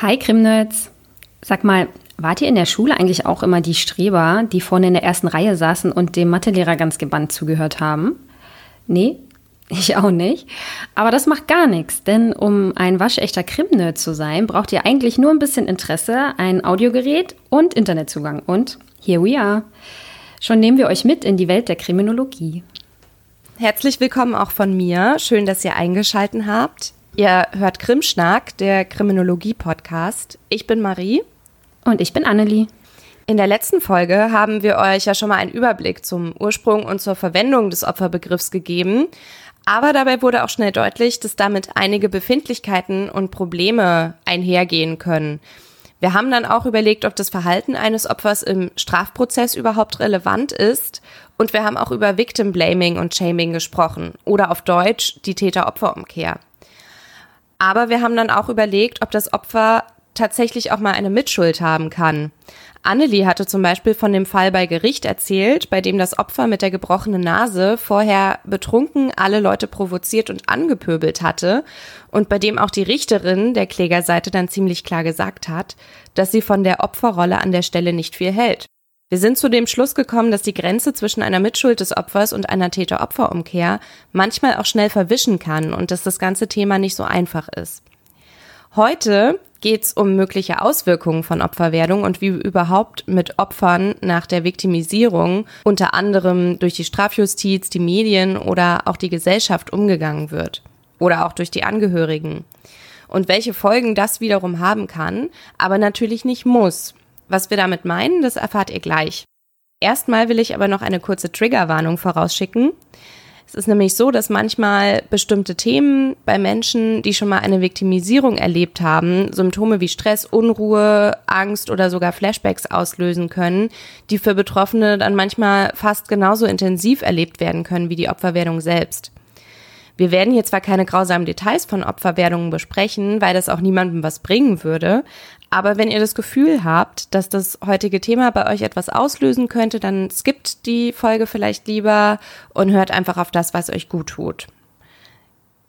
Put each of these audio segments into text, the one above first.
Hi Krimnerds. Sag mal, wart ihr in der Schule eigentlich auch immer die Streber, die vorne in der ersten Reihe saßen und dem Mathelehrer ganz gebannt zugehört haben? Nee, ich auch nicht. Aber das macht gar nichts, denn um ein waschechter Krimnerd zu sein, braucht ihr eigentlich nur ein bisschen Interesse, ein Audiogerät und Internetzugang. Und here we are. Schon nehmen wir euch mit in die Welt der Kriminologie. Herzlich willkommen auch von mir. Schön, dass ihr eingeschalten habt. Ihr hört Krimschnack, der Kriminologie-Podcast. Ich bin Marie. Und ich bin Annelie. In der letzten Folge haben wir euch ja schon mal einen Überblick zum Ursprung und zur Verwendung des Opferbegriffs gegeben. Aber dabei wurde auch schnell deutlich, dass damit einige Befindlichkeiten und Probleme einhergehen können. Wir haben dann auch überlegt, ob das Verhalten eines Opfers im Strafprozess überhaupt relevant ist. Und wir haben auch über Victim Blaming und Shaming gesprochen. Oder auf Deutsch die Täter-Opfer-Umkehr. Aber wir haben dann auch überlegt, ob das Opfer tatsächlich auch mal eine Mitschuld haben kann. Annelie hatte zum Beispiel von dem Fall bei Gericht erzählt, bei dem das Opfer mit der gebrochenen Nase vorher betrunken alle Leute provoziert und angepöbelt hatte und bei dem auch die Richterin der Klägerseite dann ziemlich klar gesagt hat, dass sie von der Opferrolle an der Stelle nicht viel hält. Wir sind zu dem Schluss gekommen, dass die Grenze zwischen einer Mitschuld des Opfers und einer Täter-Opfer-Umkehr manchmal auch schnell verwischen kann und dass das ganze Thema nicht so einfach ist. Heute geht es um mögliche Auswirkungen von Opferwerdung und wie überhaupt mit Opfern nach der Viktimisierung unter anderem durch die Strafjustiz, die Medien oder auch die Gesellschaft umgegangen wird. Oder auch durch die Angehörigen. Und welche Folgen das wiederum haben kann, aber natürlich nicht muss. Was wir damit meinen, das erfahrt ihr gleich. Erstmal will ich aber noch eine kurze Triggerwarnung vorausschicken. Es ist nämlich so, dass manchmal bestimmte Themen bei Menschen, die schon mal eine Viktimisierung erlebt haben, Symptome wie Stress, Unruhe, Angst oder sogar Flashbacks auslösen können, die für Betroffene dann manchmal fast genauso intensiv erlebt werden können wie die Opferwerdung selbst. Wir werden hier zwar keine grausamen Details von Opferwerdungen besprechen, weil das auch niemandem was bringen würde, aber wenn ihr das Gefühl habt, dass das heutige Thema bei euch etwas auslösen könnte, dann skippt die Folge vielleicht lieber und hört einfach auf das, was euch gut tut.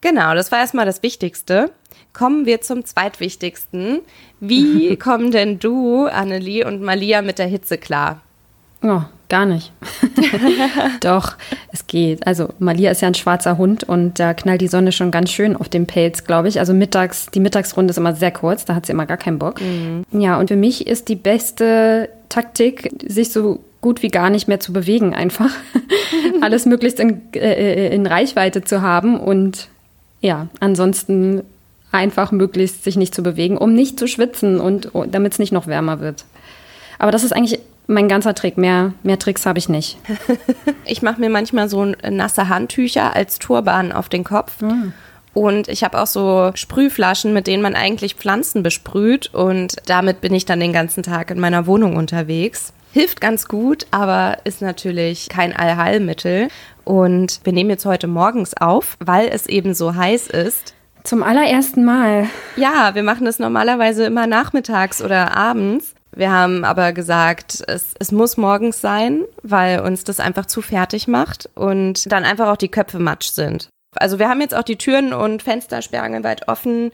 Genau, das war erstmal das Wichtigste. Kommen wir zum zweitwichtigsten. Wie kommen denn du, Annelie und Malia mit der Hitze klar? Oh, gar nicht. Doch, es geht. Also Malia ist ja ein schwarzer Hund und da knallt die Sonne schon ganz schön auf den Pelz, glaube ich. Also mittags, die Mittagsrunde ist immer sehr kurz, da hat sie immer gar keinen Bock. Mhm. Ja, und für mich ist die beste Taktik, sich so gut wie gar nicht mehr zu bewegen, einfach. Alles möglichst in, äh, in Reichweite zu haben und ja, ansonsten einfach möglichst sich nicht zu bewegen, um nicht zu schwitzen und damit es nicht noch wärmer wird. Aber das ist eigentlich mein ganzer Trick. Mehr, mehr Tricks habe ich nicht. ich mache mir manchmal so nasse Handtücher als Turban auf den Kopf. Mhm. Und ich habe auch so Sprühflaschen, mit denen man eigentlich Pflanzen besprüht. Und damit bin ich dann den ganzen Tag in meiner Wohnung unterwegs. Hilft ganz gut, aber ist natürlich kein Allheilmittel. Und wir nehmen jetzt heute morgens auf, weil es eben so heiß ist. Zum allerersten Mal. Ja, wir machen das normalerweise immer nachmittags oder abends. Wir haben aber gesagt, es, es muss morgens sein, weil uns das einfach zu fertig macht und dann einfach auch die Köpfe matsch sind. Also wir haben jetzt auch die Türen und Fenster sperrangelweit offen.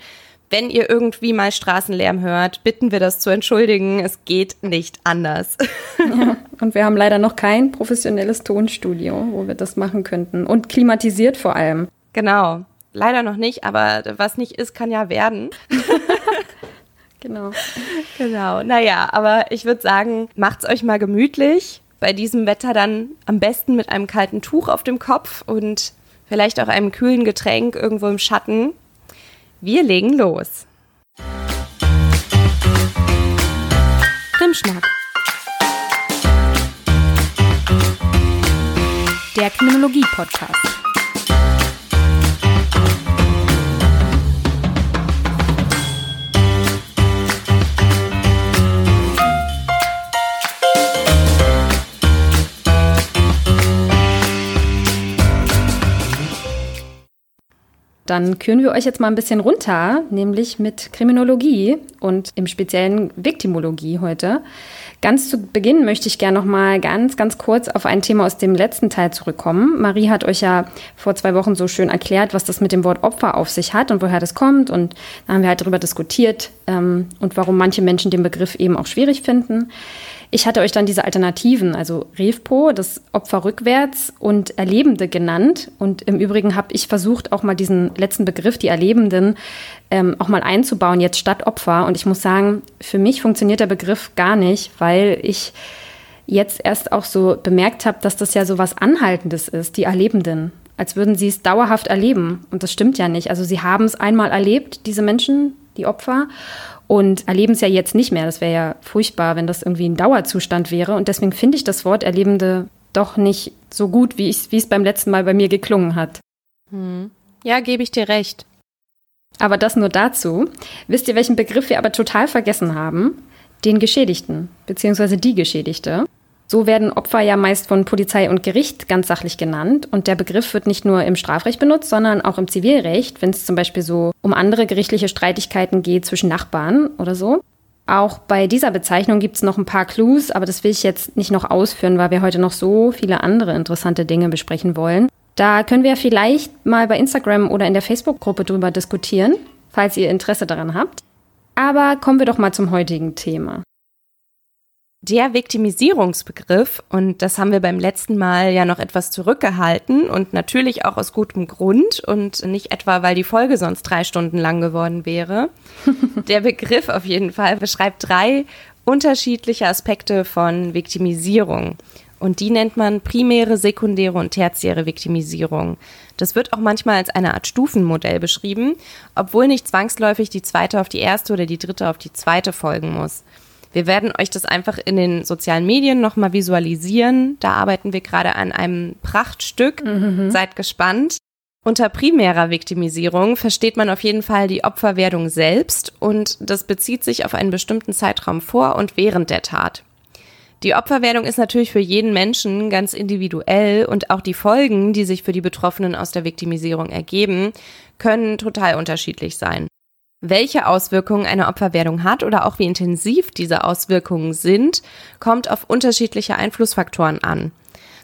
Wenn ihr irgendwie mal Straßenlärm hört, bitten wir das zu entschuldigen. Es geht nicht anders. Ja, und wir haben leider noch kein professionelles Tonstudio, wo wir das machen könnten. Und klimatisiert vor allem. Genau. Leider noch nicht, aber was nicht ist, kann ja werden. Genau. Genau. Naja, aber ich würde sagen, macht's euch mal gemütlich. Bei diesem Wetter dann am besten mit einem kalten Tuch auf dem Kopf und vielleicht auch einem kühlen Getränk irgendwo im Schatten. Wir legen los. Krimschnack. Der Kriminologie-Podcast. Dann küren wir euch jetzt mal ein bisschen runter, nämlich mit Kriminologie und im speziellen Viktimologie heute. Ganz zu Beginn möchte ich gerne noch mal ganz, ganz kurz auf ein Thema aus dem letzten Teil zurückkommen. Marie hat euch ja vor zwei Wochen so schön erklärt, was das mit dem Wort Opfer auf sich hat und woher das kommt. Und da haben wir halt darüber diskutiert ähm, und warum manche Menschen den Begriff eben auch schwierig finden. Ich hatte euch dann diese Alternativen, also Revpo, das Opfer rückwärts und Erlebende genannt. Und im Übrigen habe ich versucht, auch mal diesen letzten Begriff, die Erlebenden, ähm, auch mal einzubauen, jetzt statt Opfer. Und ich muss sagen, für mich funktioniert der Begriff gar nicht, weil ich jetzt erst auch so bemerkt habe, dass das ja so was Anhaltendes ist, die Erlebenden. Als würden sie es dauerhaft erleben. Und das stimmt ja nicht. Also sie haben es einmal erlebt, diese Menschen, die Opfer und erleben es ja jetzt nicht mehr. Das wäre ja furchtbar, wenn das irgendwie ein Dauerzustand wäre. Und deswegen finde ich das Wort Erlebende doch nicht so gut, wie es beim letzten Mal bei mir geklungen hat. Hm. Ja, gebe ich dir recht. Aber das nur dazu. Wisst ihr, welchen Begriff wir aber total vergessen haben? Den Geschädigten, beziehungsweise die Geschädigte. So werden Opfer ja meist von Polizei und Gericht ganz sachlich genannt. Und der Begriff wird nicht nur im Strafrecht benutzt, sondern auch im Zivilrecht, wenn es zum Beispiel so um andere gerichtliche Streitigkeiten geht zwischen Nachbarn oder so. Auch bei dieser Bezeichnung gibt es noch ein paar Clues, aber das will ich jetzt nicht noch ausführen, weil wir heute noch so viele andere interessante Dinge besprechen wollen. Da können wir vielleicht mal bei Instagram oder in der Facebook-Gruppe drüber diskutieren, falls ihr Interesse daran habt. Aber kommen wir doch mal zum heutigen Thema. Der Viktimisierungsbegriff, und das haben wir beim letzten Mal ja noch etwas zurückgehalten und natürlich auch aus gutem Grund und nicht etwa, weil die Folge sonst drei Stunden lang geworden wäre. Der Begriff auf jeden Fall beschreibt drei unterschiedliche Aspekte von Viktimisierung. Und die nennt man primäre, sekundäre und tertiäre Viktimisierung. Das wird auch manchmal als eine Art Stufenmodell beschrieben, obwohl nicht zwangsläufig die zweite auf die erste oder die dritte auf die zweite folgen muss. Wir werden euch das einfach in den sozialen Medien nochmal visualisieren. Da arbeiten wir gerade an einem Prachtstück. Mhm. Seid gespannt. Unter primärer Viktimisierung versteht man auf jeden Fall die Opferwerdung selbst und das bezieht sich auf einen bestimmten Zeitraum vor und während der Tat. Die Opferwerdung ist natürlich für jeden Menschen ganz individuell und auch die Folgen, die sich für die Betroffenen aus der Viktimisierung ergeben, können total unterschiedlich sein. Welche Auswirkungen eine Opferwerdung hat oder auch wie intensiv diese Auswirkungen sind, kommt auf unterschiedliche Einflussfaktoren an.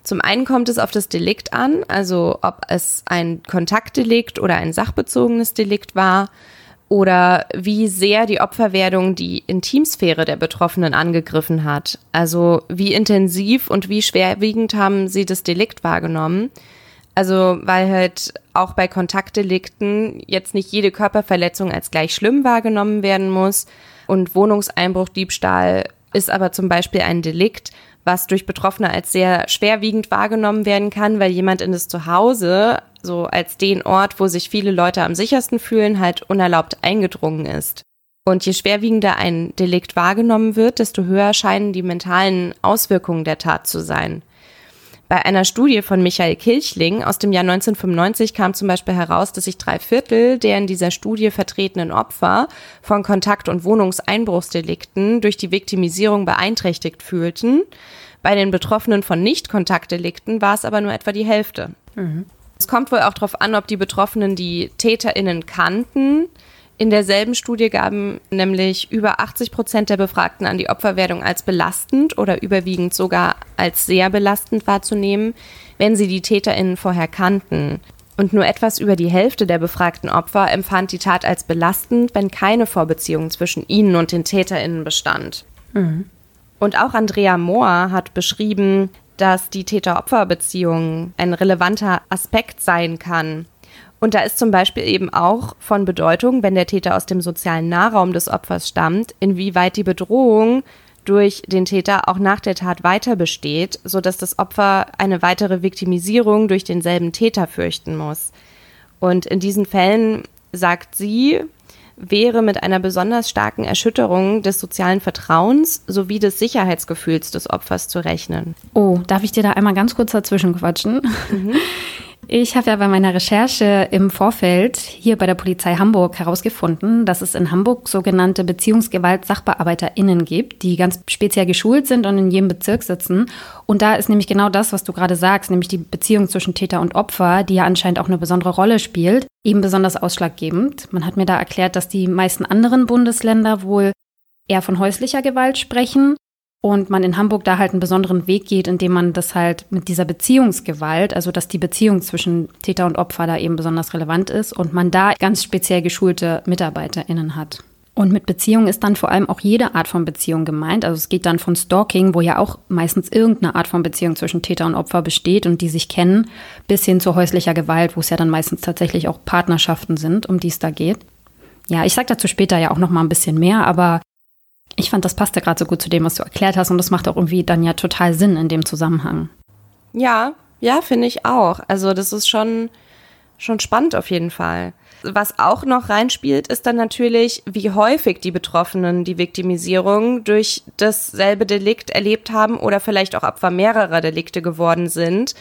Zum einen kommt es auf das Delikt an, also ob es ein Kontaktdelikt oder ein sachbezogenes Delikt war oder wie sehr die Opferwerdung die Intimsphäre der Betroffenen angegriffen hat. Also wie intensiv und wie schwerwiegend haben sie das Delikt wahrgenommen. Also, weil halt auch bei Kontaktdelikten jetzt nicht jede Körperverletzung als gleich schlimm wahrgenommen werden muss. Und Wohnungseinbruch, Diebstahl ist aber zum Beispiel ein Delikt, was durch Betroffene als sehr schwerwiegend wahrgenommen werden kann, weil jemand in das Zuhause, so als den Ort, wo sich viele Leute am sichersten fühlen, halt unerlaubt eingedrungen ist. Und je schwerwiegender ein Delikt wahrgenommen wird, desto höher scheinen die mentalen Auswirkungen der Tat zu sein. Bei einer Studie von Michael Kilchling aus dem Jahr 1995 kam zum Beispiel heraus, dass sich drei Viertel der in dieser Studie vertretenen Opfer von Kontakt- und Wohnungseinbruchsdelikten durch die Viktimisierung beeinträchtigt fühlten. Bei den Betroffenen von Nicht-Kontaktdelikten war es aber nur etwa die Hälfte. Mhm. Es kommt wohl auch darauf an, ob die Betroffenen die TäterInnen kannten, in derselben Studie gaben nämlich über 80 Prozent der Befragten an die Opferwerdung als belastend oder überwiegend sogar als sehr belastend wahrzunehmen, wenn sie die TäterInnen vorher kannten. Und nur etwas über die Hälfte der befragten Opfer empfand die Tat als belastend, wenn keine Vorbeziehung zwischen ihnen und den TäterInnen bestand. Mhm. Und auch Andrea Mohr hat beschrieben, dass die Täter-Opfer-Beziehung ein relevanter Aspekt sein kann und da ist zum Beispiel eben auch von Bedeutung, wenn der Täter aus dem sozialen Nahraum des Opfers stammt, inwieweit die Bedrohung durch den Täter auch nach der Tat weiter besteht, sodass das Opfer eine weitere Viktimisierung durch denselben Täter fürchten muss. Und in diesen Fällen, sagt sie, wäre mit einer besonders starken Erschütterung des sozialen Vertrauens sowie des Sicherheitsgefühls des Opfers zu rechnen. Oh, darf ich dir da einmal ganz kurz dazwischen quatschen? Mhm. Ich habe ja bei meiner Recherche im Vorfeld hier bei der Polizei Hamburg herausgefunden, dass es in Hamburg sogenannte Beziehungsgewalt-SachbearbeiterInnen gibt, die ganz speziell geschult sind und in jedem Bezirk sitzen. Und da ist nämlich genau das, was du gerade sagst, nämlich die Beziehung zwischen Täter und Opfer, die ja anscheinend auch eine besondere Rolle spielt, eben besonders ausschlaggebend. Man hat mir da erklärt, dass die meisten anderen Bundesländer wohl eher von häuslicher Gewalt sprechen und man in Hamburg da halt einen besonderen Weg geht, indem man das halt mit dieser Beziehungsgewalt, also dass die Beziehung zwischen Täter und Opfer da eben besonders relevant ist und man da ganz speziell geschulte MitarbeiterInnen hat. Und mit Beziehung ist dann vor allem auch jede Art von Beziehung gemeint. Also es geht dann von Stalking, wo ja auch meistens irgendeine Art von Beziehung zwischen Täter und Opfer besteht und die sich kennen, bis hin zu häuslicher Gewalt, wo es ja dann meistens tatsächlich auch Partnerschaften sind, um die es da geht. Ja, ich sage dazu später ja auch noch mal ein bisschen mehr, aber ich fand, das passte gerade so gut zu dem, was du erklärt hast und das macht auch irgendwie dann ja total Sinn in dem Zusammenhang. Ja, ja, finde ich auch. Also das ist schon, schon spannend auf jeden Fall. Was auch noch reinspielt, ist dann natürlich, wie häufig die Betroffenen die Viktimisierung durch dasselbe Delikt erlebt haben oder vielleicht auch Opfer mehrerer Delikte geworden sind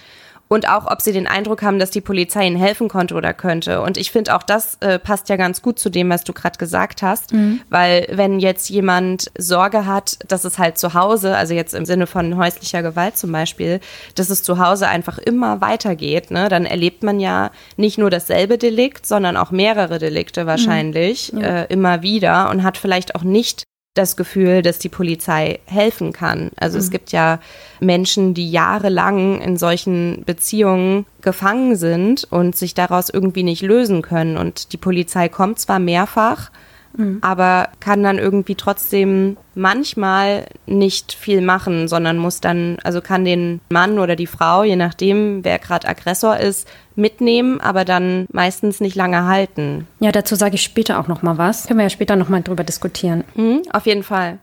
und auch, ob sie den Eindruck haben, dass die Polizei ihnen helfen konnte oder könnte. Und ich finde auch das äh, passt ja ganz gut zu dem, was du gerade gesagt hast, mhm. weil wenn jetzt jemand Sorge hat, dass es halt zu Hause, also jetzt im Sinne von häuslicher Gewalt zum Beispiel, dass es zu Hause einfach immer weitergeht, ne, dann erlebt man ja nicht nur dasselbe Delikt, sondern auch mehrere Delikte wahrscheinlich mhm. äh, immer wieder und hat vielleicht auch nicht das Gefühl, dass die Polizei helfen kann. Also mhm. es gibt ja Menschen, die jahrelang in solchen Beziehungen gefangen sind und sich daraus irgendwie nicht lösen können. Und die Polizei kommt zwar mehrfach, mhm. aber kann dann irgendwie trotzdem manchmal nicht viel machen, sondern muss dann, also kann den Mann oder die Frau, je nachdem, wer gerade Aggressor ist, mitnehmen, aber dann meistens nicht lange halten. Ja, dazu sage ich später auch noch mal was. Können wir ja später noch mal drüber diskutieren. Mhm, auf jeden Fall.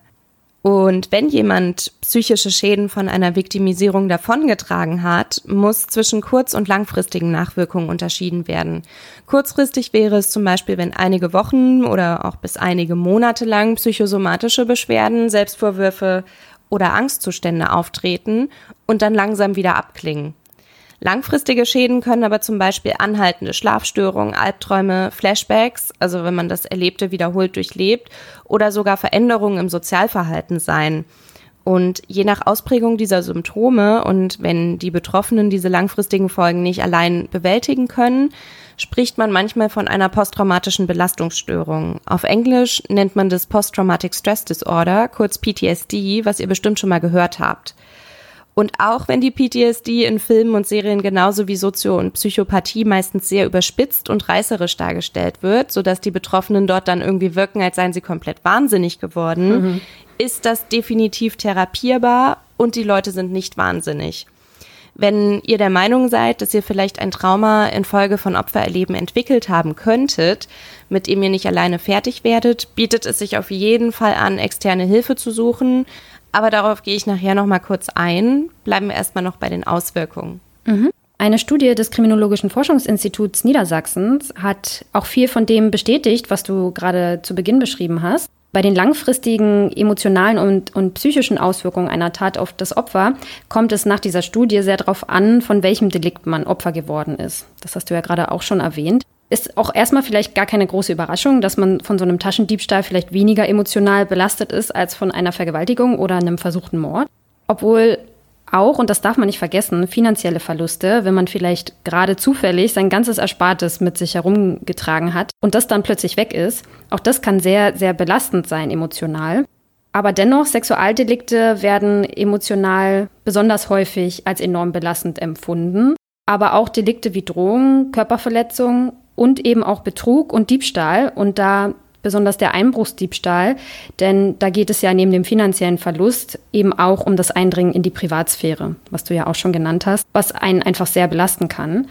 Und wenn jemand psychische Schäden von einer Viktimisierung davongetragen hat, muss zwischen kurz- und langfristigen Nachwirkungen unterschieden werden. Kurzfristig wäre es zum Beispiel, wenn einige Wochen oder auch bis einige Monate lang psychosomatische Beschwerden, Selbstvorwürfe oder Angstzustände auftreten und dann langsam wieder abklingen. Langfristige Schäden können aber zum Beispiel anhaltende Schlafstörungen, Albträume, Flashbacks, also wenn man das Erlebte wiederholt durchlebt, oder sogar Veränderungen im Sozialverhalten sein. Und je nach Ausprägung dieser Symptome und wenn die Betroffenen diese langfristigen Folgen nicht allein bewältigen können, spricht man manchmal von einer posttraumatischen Belastungsstörung. Auf Englisch nennt man das Posttraumatic Stress Disorder, kurz PTSD, was ihr bestimmt schon mal gehört habt. Und auch wenn die PTSD in Filmen und Serien genauso wie Sozio- und Psychopathie meistens sehr überspitzt und reißerisch dargestellt wird, sodass die Betroffenen dort dann irgendwie wirken, als seien sie komplett wahnsinnig geworden, mhm. ist das definitiv therapierbar und die Leute sind nicht wahnsinnig. Wenn ihr der Meinung seid, dass ihr vielleicht ein Trauma infolge von Opfererleben entwickelt haben könntet, mit dem ihr nicht alleine fertig werdet, bietet es sich auf jeden Fall an, externe Hilfe zu suchen aber darauf gehe ich nachher noch mal kurz ein. Bleiben wir erstmal noch bei den Auswirkungen. Mhm. Eine Studie des Kriminologischen Forschungsinstituts Niedersachsens hat auch viel von dem bestätigt, was du gerade zu Beginn beschrieben hast. Bei den langfristigen emotionalen und, und, psychischen Auswirkungen einer Tat auf das Opfer kommt es nach dieser Studie sehr darauf an, von welchem Delikt man Opfer geworden ist. Das hast du ja gerade auch schon erwähnt ist auch erstmal vielleicht gar keine große Überraschung, dass man von so einem Taschendiebstahl vielleicht weniger emotional belastet ist als von einer Vergewaltigung oder einem versuchten Mord. Obwohl auch, und das darf man nicht vergessen, finanzielle Verluste, wenn man vielleicht gerade zufällig sein ganzes Erspartes mit sich herumgetragen hat und das dann plötzlich weg ist, auch das kann sehr, sehr belastend sein emotional. Aber dennoch, Sexualdelikte werden emotional besonders häufig als enorm belastend empfunden. Aber auch Delikte wie Drohungen, Körperverletzung und eben auch Betrug und Diebstahl und da besonders der Einbruchsdiebstahl, denn da geht es ja neben dem finanziellen Verlust eben auch um das Eindringen in die Privatsphäre, was du ja auch schon genannt hast, was einen einfach sehr belasten kann.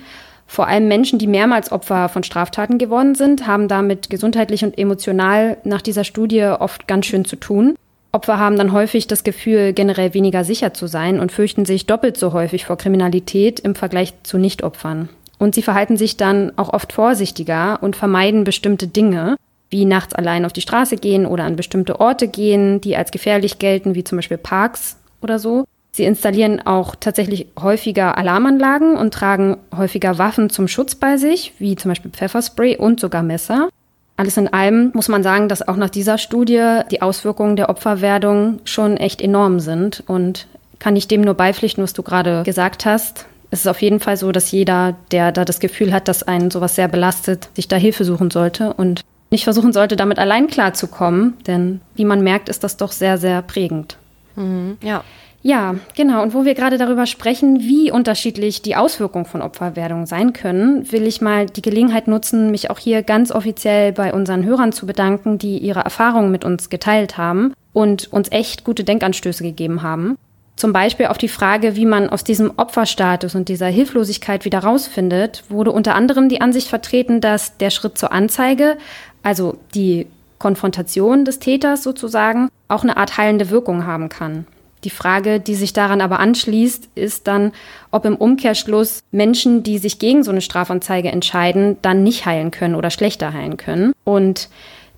Vor allem Menschen, die mehrmals Opfer von Straftaten geworden sind, haben damit gesundheitlich und emotional nach dieser Studie oft ganz schön zu tun. Opfer haben dann häufig das Gefühl, generell weniger sicher zu sein und fürchten sich doppelt so häufig vor Kriminalität im Vergleich zu Nichtopfern. Und sie verhalten sich dann auch oft vorsichtiger und vermeiden bestimmte Dinge, wie nachts allein auf die Straße gehen oder an bestimmte Orte gehen, die als gefährlich gelten, wie zum Beispiel Parks oder so. Sie installieren auch tatsächlich häufiger Alarmanlagen und tragen häufiger Waffen zum Schutz bei sich, wie zum Beispiel Pfefferspray und sogar Messer. Alles in allem muss man sagen, dass auch nach dieser Studie die Auswirkungen der Opferwerdung schon echt enorm sind. Und kann ich dem nur beipflichten, was du gerade gesagt hast. Es ist auf jeden Fall so, dass jeder, der da das Gefühl hat, dass einen sowas sehr belastet, sich da Hilfe suchen sollte und nicht versuchen sollte, damit allein klarzukommen. Denn wie man merkt, ist das doch sehr, sehr prägend. Mhm, ja. Ja, genau. Und wo wir gerade darüber sprechen, wie unterschiedlich die Auswirkungen von Opferwerdung sein können, will ich mal die Gelegenheit nutzen, mich auch hier ganz offiziell bei unseren Hörern zu bedanken, die ihre Erfahrungen mit uns geteilt haben und uns echt gute Denkanstöße gegeben haben. Zum Beispiel auf die Frage, wie man aus diesem Opferstatus und dieser Hilflosigkeit wieder rausfindet, wurde unter anderem die Ansicht vertreten, dass der Schritt zur Anzeige, also die Konfrontation des Täters sozusagen, auch eine Art heilende Wirkung haben kann. Die Frage, die sich daran aber anschließt, ist dann, ob im Umkehrschluss Menschen, die sich gegen so eine Strafanzeige entscheiden, dann nicht heilen können oder schlechter heilen können. Und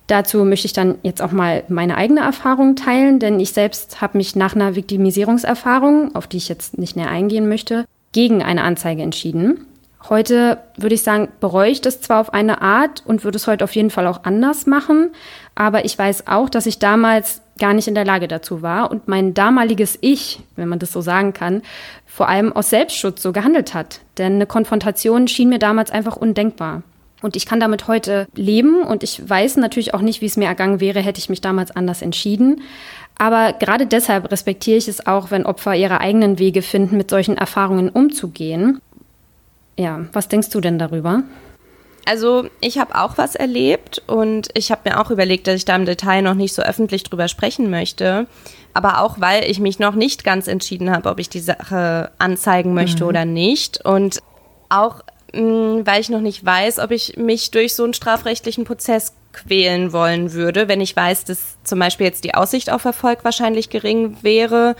dazu möchte ich dann jetzt auch mal meine eigene Erfahrung teilen, denn ich selbst habe mich nach einer Viktimisierungserfahrung, auf die ich jetzt nicht näher eingehen möchte, gegen eine Anzeige entschieden. Heute würde ich sagen, bereue ich das zwar auf eine Art und würde es heute auf jeden Fall auch anders machen, aber ich weiß auch, dass ich damals gar nicht in der Lage dazu war und mein damaliges Ich, wenn man das so sagen kann, vor allem aus Selbstschutz so gehandelt hat. Denn eine Konfrontation schien mir damals einfach undenkbar. Und ich kann damit heute leben und ich weiß natürlich auch nicht, wie es mir ergangen wäre, hätte ich mich damals anders entschieden. Aber gerade deshalb respektiere ich es auch, wenn Opfer ihre eigenen Wege finden, mit solchen Erfahrungen umzugehen. Ja, was denkst du denn darüber? Also ich habe auch was erlebt und ich habe mir auch überlegt, dass ich da im Detail noch nicht so öffentlich drüber sprechen möchte. Aber auch, weil ich mich noch nicht ganz entschieden habe, ob ich die Sache anzeigen möchte mhm. oder nicht. Und auch, weil ich noch nicht weiß, ob ich mich durch so einen strafrechtlichen Prozess quälen wollen würde, wenn ich weiß, dass zum Beispiel jetzt die Aussicht auf Erfolg wahrscheinlich gering wäre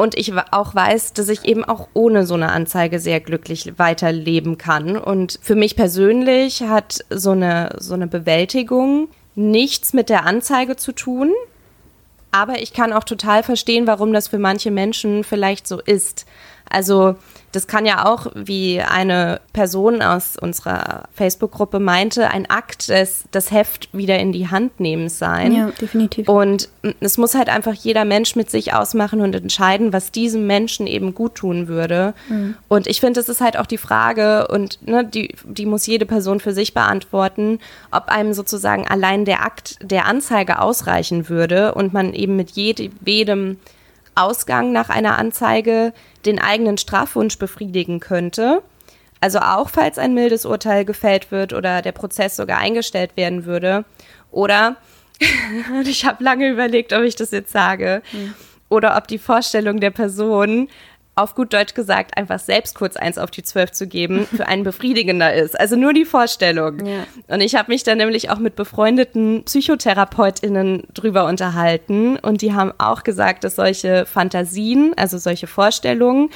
und ich auch weiß, dass ich eben auch ohne so eine Anzeige sehr glücklich weiterleben kann. Und für mich persönlich hat so eine, so eine Bewältigung nichts mit der Anzeige zu tun. Aber ich kann auch total verstehen, warum das für manche Menschen vielleicht so ist. Also das kann ja auch, wie eine Person aus unserer Facebook-Gruppe meinte, ein Akt des das Heft wieder in die Hand nehmen sein. Ja, definitiv. Und es muss halt einfach jeder Mensch mit sich ausmachen und entscheiden, was diesem Menschen eben gut tun würde. Mhm. Und ich finde, das ist halt auch die Frage, und ne, die, die muss jede Person für sich beantworten, ob einem sozusagen allein der Akt der Anzeige ausreichen würde und man eben mit jedem Ausgang nach einer Anzeige den eigenen Strafwunsch befriedigen könnte. Also auch falls ein mildes Urteil gefällt wird oder der Prozess sogar eingestellt werden würde. Oder, ich habe lange überlegt, ob ich das jetzt sage, mhm. oder ob die Vorstellung der Person auf gut Deutsch gesagt, einfach selbst kurz eins auf die Zwölf zu geben, für einen befriedigender ist. Also nur die Vorstellung. Ja. Und ich habe mich dann nämlich auch mit befreundeten PsychotherapeutInnen drüber unterhalten und die haben auch gesagt, dass solche Fantasien, also solche Vorstellungen,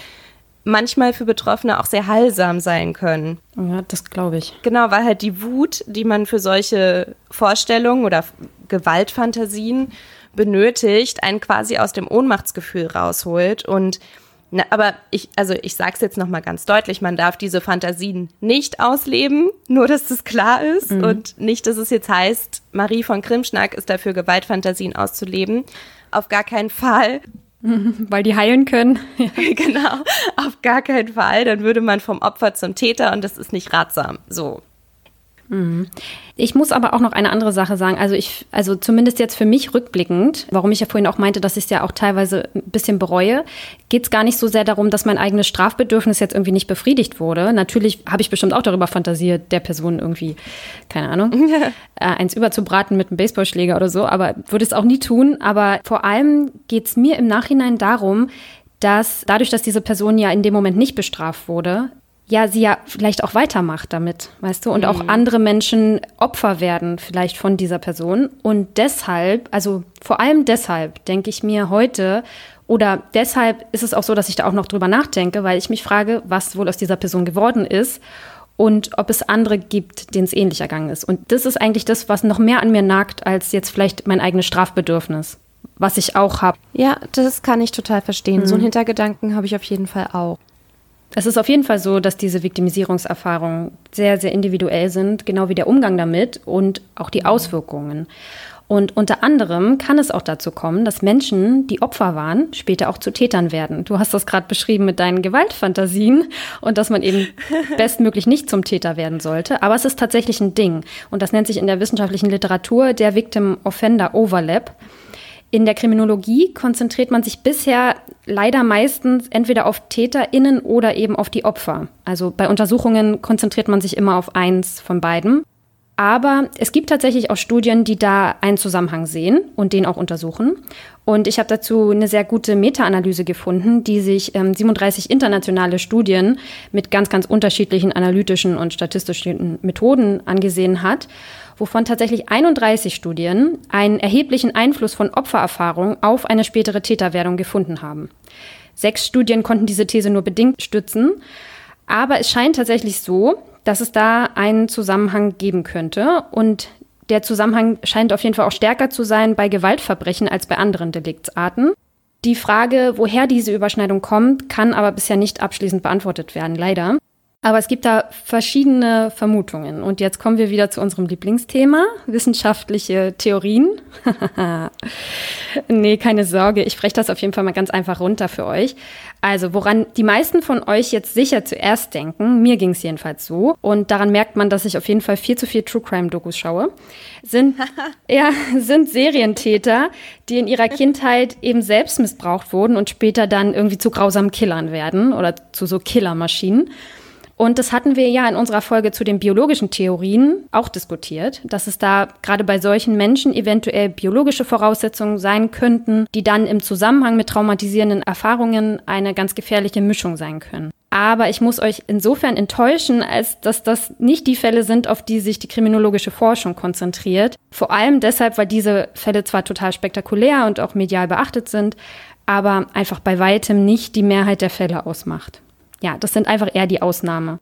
manchmal für Betroffene auch sehr heilsam sein können. Ja, das glaube ich. Genau, weil halt die Wut, die man für solche Vorstellungen oder Gewaltfantasien benötigt, einen quasi aus dem Ohnmachtsgefühl rausholt und na, aber ich, also ich sage es jetzt nochmal ganz deutlich, man darf diese Fantasien nicht ausleben, nur dass das klar ist mhm. und nicht, dass es jetzt heißt, Marie von Krimschnack ist dafür, Gewaltfantasien auszuleben. Auf gar keinen Fall. Weil die heilen können. genau, auf gar keinen Fall. Dann würde man vom Opfer zum Täter und das ist nicht ratsam. So. Mhm. Ich muss aber auch noch eine andere Sache sagen. Also ich, also zumindest jetzt für mich rückblickend, warum ich ja vorhin auch meinte, dass ich es ja auch teilweise ein bisschen bereue, geht es gar nicht so sehr darum, dass mein eigenes Strafbedürfnis jetzt irgendwie nicht befriedigt wurde. Natürlich habe ich bestimmt auch darüber fantasiert, der Person irgendwie, keine Ahnung, äh, eins überzubraten mit einem Baseballschläger oder so, aber würde es auch nie tun. Aber vor allem geht es mir im Nachhinein darum, dass dadurch, dass diese Person ja in dem Moment nicht bestraft wurde, ja, sie ja vielleicht auch weitermacht damit, weißt du, und mhm. auch andere Menschen Opfer werden vielleicht von dieser Person. Und deshalb, also vor allem deshalb, denke ich mir heute, oder deshalb ist es auch so, dass ich da auch noch drüber nachdenke, weil ich mich frage, was wohl aus dieser Person geworden ist und ob es andere gibt, denen es ähnlich ergangen ist. Und das ist eigentlich das, was noch mehr an mir nagt, als jetzt vielleicht mein eigenes Strafbedürfnis. was ich auch habe. Ja, das kann ich total verstehen. Mhm. So einen Hintergedanken habe ich auf jeden Fall auch. Es ist auf jeden Fall so, dass diese Viktimisierungserfahrungen sehr, sehr individuell sind, genau wie der Umgang damit und auch die Auswirkungen. Und unter anderem kann es auch dazu kommen, dass Menschen, die Opfer waren, später auch zu Tätern werden. Du hast das gerade beschrieben mit deinen Gewaltfantasien und dass man eben bestmöglich nicht zum Täter werden sollte. Aber es ist tatsächlich ein Ding. Und das nennt sich in der wissenschaftlichen Literatur der Victim-Offender Overlap. In der Kriminologie konzentriert man sich bisher leider meistens entweder auf TäterInnen oder eben auf die Opfer. Also bei Untersuchungen konzentriert man sich immer auf eins von beiden. Aber es gibt tatsächlich auch Studien, die da einen Zusammenhang sehen und den auch untersuchen. Und ich habe dazu eine sehr gute Meta-Analyse gefunden, die sich ähm, 37 internationale Studien mit ganz, ganz unterschiedlichen analytischen und statistischen Methoden angesehen hat, wovon tatsächlich 31 Studien einen erheblichen Einfluss von Opfererfahrung auf eine spätere Täterwerdung gefunden haben. Sechs Studien konnten diese These nur bedingt stützen. Aber es scheint tatsächlich so, dass es da einen Zusammenhang geben könnte. Und der Zusammenhang scheint auf jeden Fall auch stärker zu sein bei Gewaltverbrechen als bei anderen Deliktsarten. Die Frage, woher diese Überschneidung kommt, kann aber bisher nicht abschließend beantwortet werden, leider. Aber es gibt da verschiedene Vermutungen. Und jetzt kommen wir wieder zu unserem Lieblingsthema, wissenschaftliche Theorien. nee, keine Sorge, ich spreche das auf jeden Fall mal ganz einfach runter für euch. Also, woran die meisten von euch jetzt sicher zuerst denken, mir ging es jedenfalls so, und daran merkt man, dass ich auf jeden Fall viel zu viel True Crime Dokus schaue, sind, ja, sind Serientäter, die in ihrer Kindheit eben selbst missbraucht wurden und später dann irgendwie zu grausamen Killern werden oder zu so Killermaschinen. Und das hatten wir ja in unserer Folge zu den biologischen Theorien auch diskutiert, dass es da gerade bei solchen Menschen eventuell biologische Voraussetzungen sein könnten, die dann im Zusammenhang mit traumatisierenden Erfahrungen eine ganz gefährliche Mischung sein können. Aber ich muss euch insofern enttäuschen, als dass das nicht die Fälle sind, auf die sich die kriminologische Forschung konzentriert. Vor allem deshalb, weil diese Fälle zwar total spektakulär und auch medial beachtet sind, aber einfach bei weitem nicht die Mehrheit der Fälle ausmacht. Ja, das sind einfach eher die Ausnahme.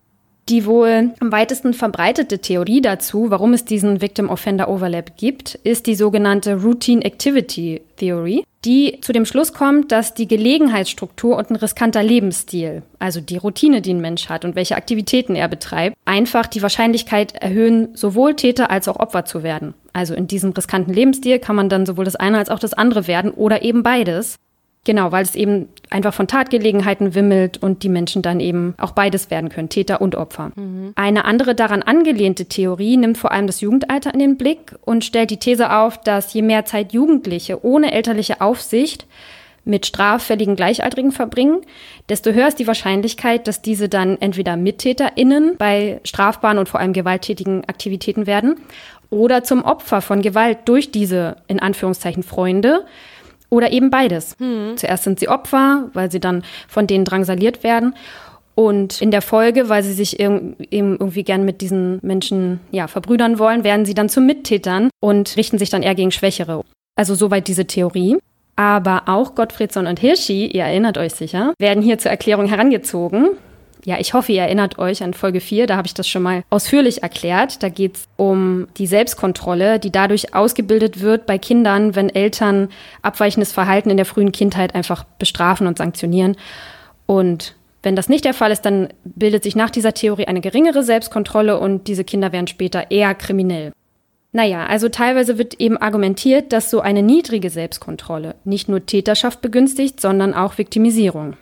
Die wohl am weitesten verbreitete Theorie dazu, warum es diesen Victim-Offender-Overlap gibt, ist die sogenannte Routine Activity Theory, die zu dem Schluss kommt, dass die Gelegenheitsstruktur und ein riskanter Lebensstil, also die Routine, die ein Mensch hat und welche Aktivitäten er betreibt, einfach die Wahrscheinlichkeit erhöhen, sowohl Täter als auch Opfer zu werden. Also in diesem riskanten Lebensstil kann man dann sowohl das eine als auch das andere werden oder eben beides. Genau, weil es eben einfach von Tatgelegenheiten wimmelt und die Menschen dann eben auch beides werden können, Täter und Opfer. Mhm. Eine andere daran angelehnte Theorie nimmt vor allem das Jugendalter in den Blick und stellt die These auf, dass je mehr Zeit Jugendliche ohne elterliche Aufsicht mit straffälligen Gleichaltrigen verbringen, desto höher ist die Wahrscheinlichkeit, dass diese dann entweder MittäterInnen bei strafbaren und vor allem gewalttätigen Aktivitäten werden oder zum Opfer von Gewalt durch diese in Anführungszeichen Freunde oder eben beides. Mhm. Zuerst sind sie Opfer, weil sie dann von denen drangsaliert werden. Und in der Folge, weil sie sich eben irgendwie gern mit diesen Menschen ja, verbrüdern wollen, werden sie dann zu Mittätern und richten sich dann eher gegen Schwächere. Also soweit diese Theorie. Aber auch Gottfriedson und Hirschi, ihr erinnert euch sicher, werden hier zur Erklärung herangezogen. Ja, ich hoffe, ihr erinnert euch an Folge 4, da habe ich das schon mal ausführlich erklärt. Da geht es um die Selbstkontrolle, die dadurch ausgebildet wird bei Kindern, wenn Eltern abweichendes Verhalten in der frühen Kindheit einfach bestrafen und sanktionieren. Und wenn das nicht der Fall ist, dann bildet sich nach dieser Theorie eine geringere Selbstkontrolle und diese Kinder werden später eher kriminell. Naja, also teilweise wird eben argumentiert, dass so eine niedrige Selbstkontrolle nicht nur Täterschaft begünstigt, sondern auch Viktimisierung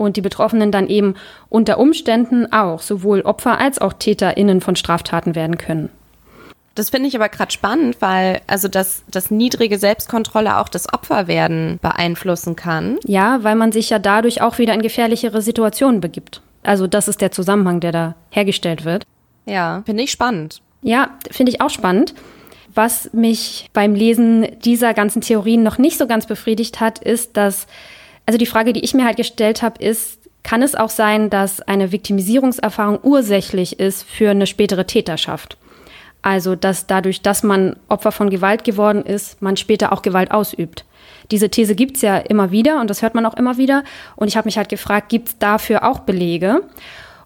und die Betroffenen dann eben unter Umständen auch sowohl Opfer als auch TäterInnen von Straftaten werden können. Das finde ich aber gerade spannend, weil also das, das niedrige Selbstkontrolle auch das Opferwerden beeinflussen kann. Ja, weil man sich ja dadurch auch wieder in gefährlichere Situationen begibt. Also das ist der Zusammenhang, der da hergestellt wird. Ja, finde ich spannend. Ja, finde ich auch spannend. Was mich beim Lesen dieser ganzen Theorien noch nicht so ganz befriedigt hat, ist, dass also die Frage, die ich mir halt gestellt habe, ist, kann es auch sein, dass eine Viktimisierungserfahrung ursächlich ist für eine spätere Täterschaft? Also, dass dadurch, dass man Opfer von Gewalt geworden ist, man später auch Gewalt ausübt. Diese These gibt es ja immer wieder und das hört man auch immer wieder. Und ich habe mich halt gefragt, gibt es dafür auch Belege?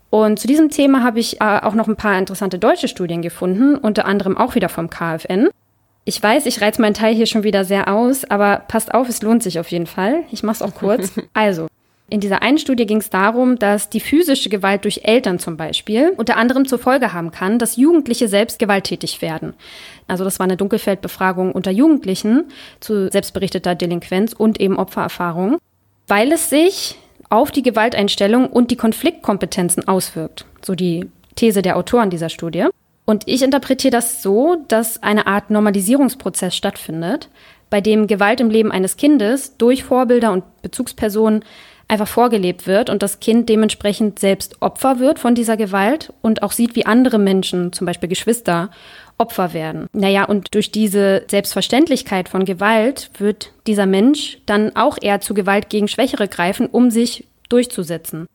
Und zu diesem Thema habe ich äh, auch noch ein paar interessante deutsche Studien gefunden, unter anderem auch wieder vom KfN. Ich weiß, ich reiz meinen Teil hier schon wieder sehr aus, aber passt auf, es lohnt sich auf jeden Fall. Ich mache es auch kurz. Also, in dieser einen Studie ging es darum, dass die physische Gewalt durch Eltern zum Beispiel unter anderem zur Folge haben kann, dass Jugendliche selbst gewalttätig werden. Also das war eine Dunkelfeldbefragung unter Jugendlichen zu selbstberichteter Delinquenz und eben Opfererfahrung, weil es sich auf die Gewalteinstellung und die Konfliktkompetenzen auswirkt. So die These der Autoren dieser Studie. Und ich interpretiere das so, dass eine Art Normalisierungsprozess stattfindet, bei dem Gewalt im Leben eines Kindes durch Vorbilder und Bezugspersonen einfach vorgelebt wird und das Kind dementsprechend selbst Opfer wird von dieser Gewalt und auch sieht, wie andere Menschen, zum Beispiel Geschwister, Opfer werden. Naja, und durch diese Selbstverständlichkeit von Gewalt wird dieser Mensch dann auch eher zu Gewalt gegen Schwächere greifen, um sich durchzusetzen.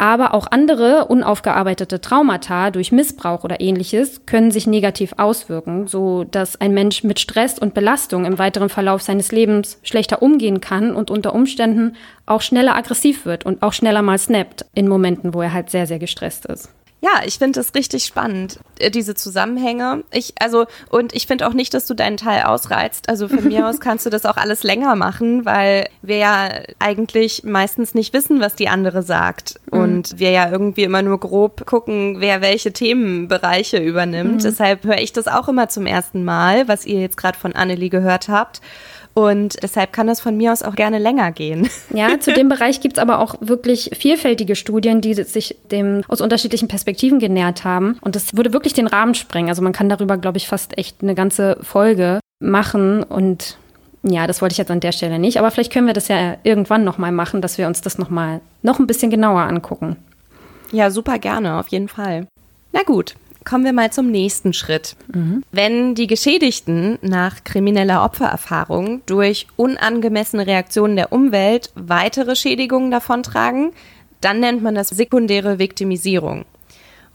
Aber auch andere unaufgearbeitete Traumata durch Missbrauch oder ähnliches können sich negativ auswirken, so dass ein Mensch mit Stress und Belastung im weiteren Verlauf seines Lebens schlechter umgehen kann und unter Umständen auch schneller aggressiv wird und auch schneller mal snappt in Momenten, wo er halt sehr, sehr gestresst ist. Ja, ich finde das richtig spannend, äh, diese Zusammenhänge. Ich, also, und ich finde auch nicht, dass du deinen Teil ausreizt. Also von mir aus kannst du das auch alles länger machen, weil wir ja eigentlich meistens nicht wissen, was die andere sagt. Mhm. Und wir ja irgendwie immer nur grob gucken, wer welche Themenbereiche übernimmt. Mhm. Deshalb höre ich das auch immer zum ersten Mal, was ihr jetzt gerade von Annelie gehört habt. Und deshalb kann das von mir aus auch gerne länger gehen. Ja, zu dem Bereich gibt es aber auch wirklich vielfältige Studien, die sich dem aus unterschiedlichen Perspektiven genähert haben. Und das würde wirklich den Rahmen sprengen. Also man kann darüber, glaube ich, fast echt eine ganze Folge machen. Und ja, das wollte ich jetzt an der Stelle nicht. Aber vielleicht können wir das ja irgendwann nochmal machen, dass wir uns das nochmal noch ein bisschen genauer angucken. Ja, super gerne, auf jeden Fall. Na gut, kommen wir mal zum nächsten Schritt. Mhm. Wenn die Geschädigten nach krimineller Opfererfahrung durch unangemessene Reaktionen der Umwelt weitere Schädigungen davontragen, dann nennt man das sekundäre Viktimisierung.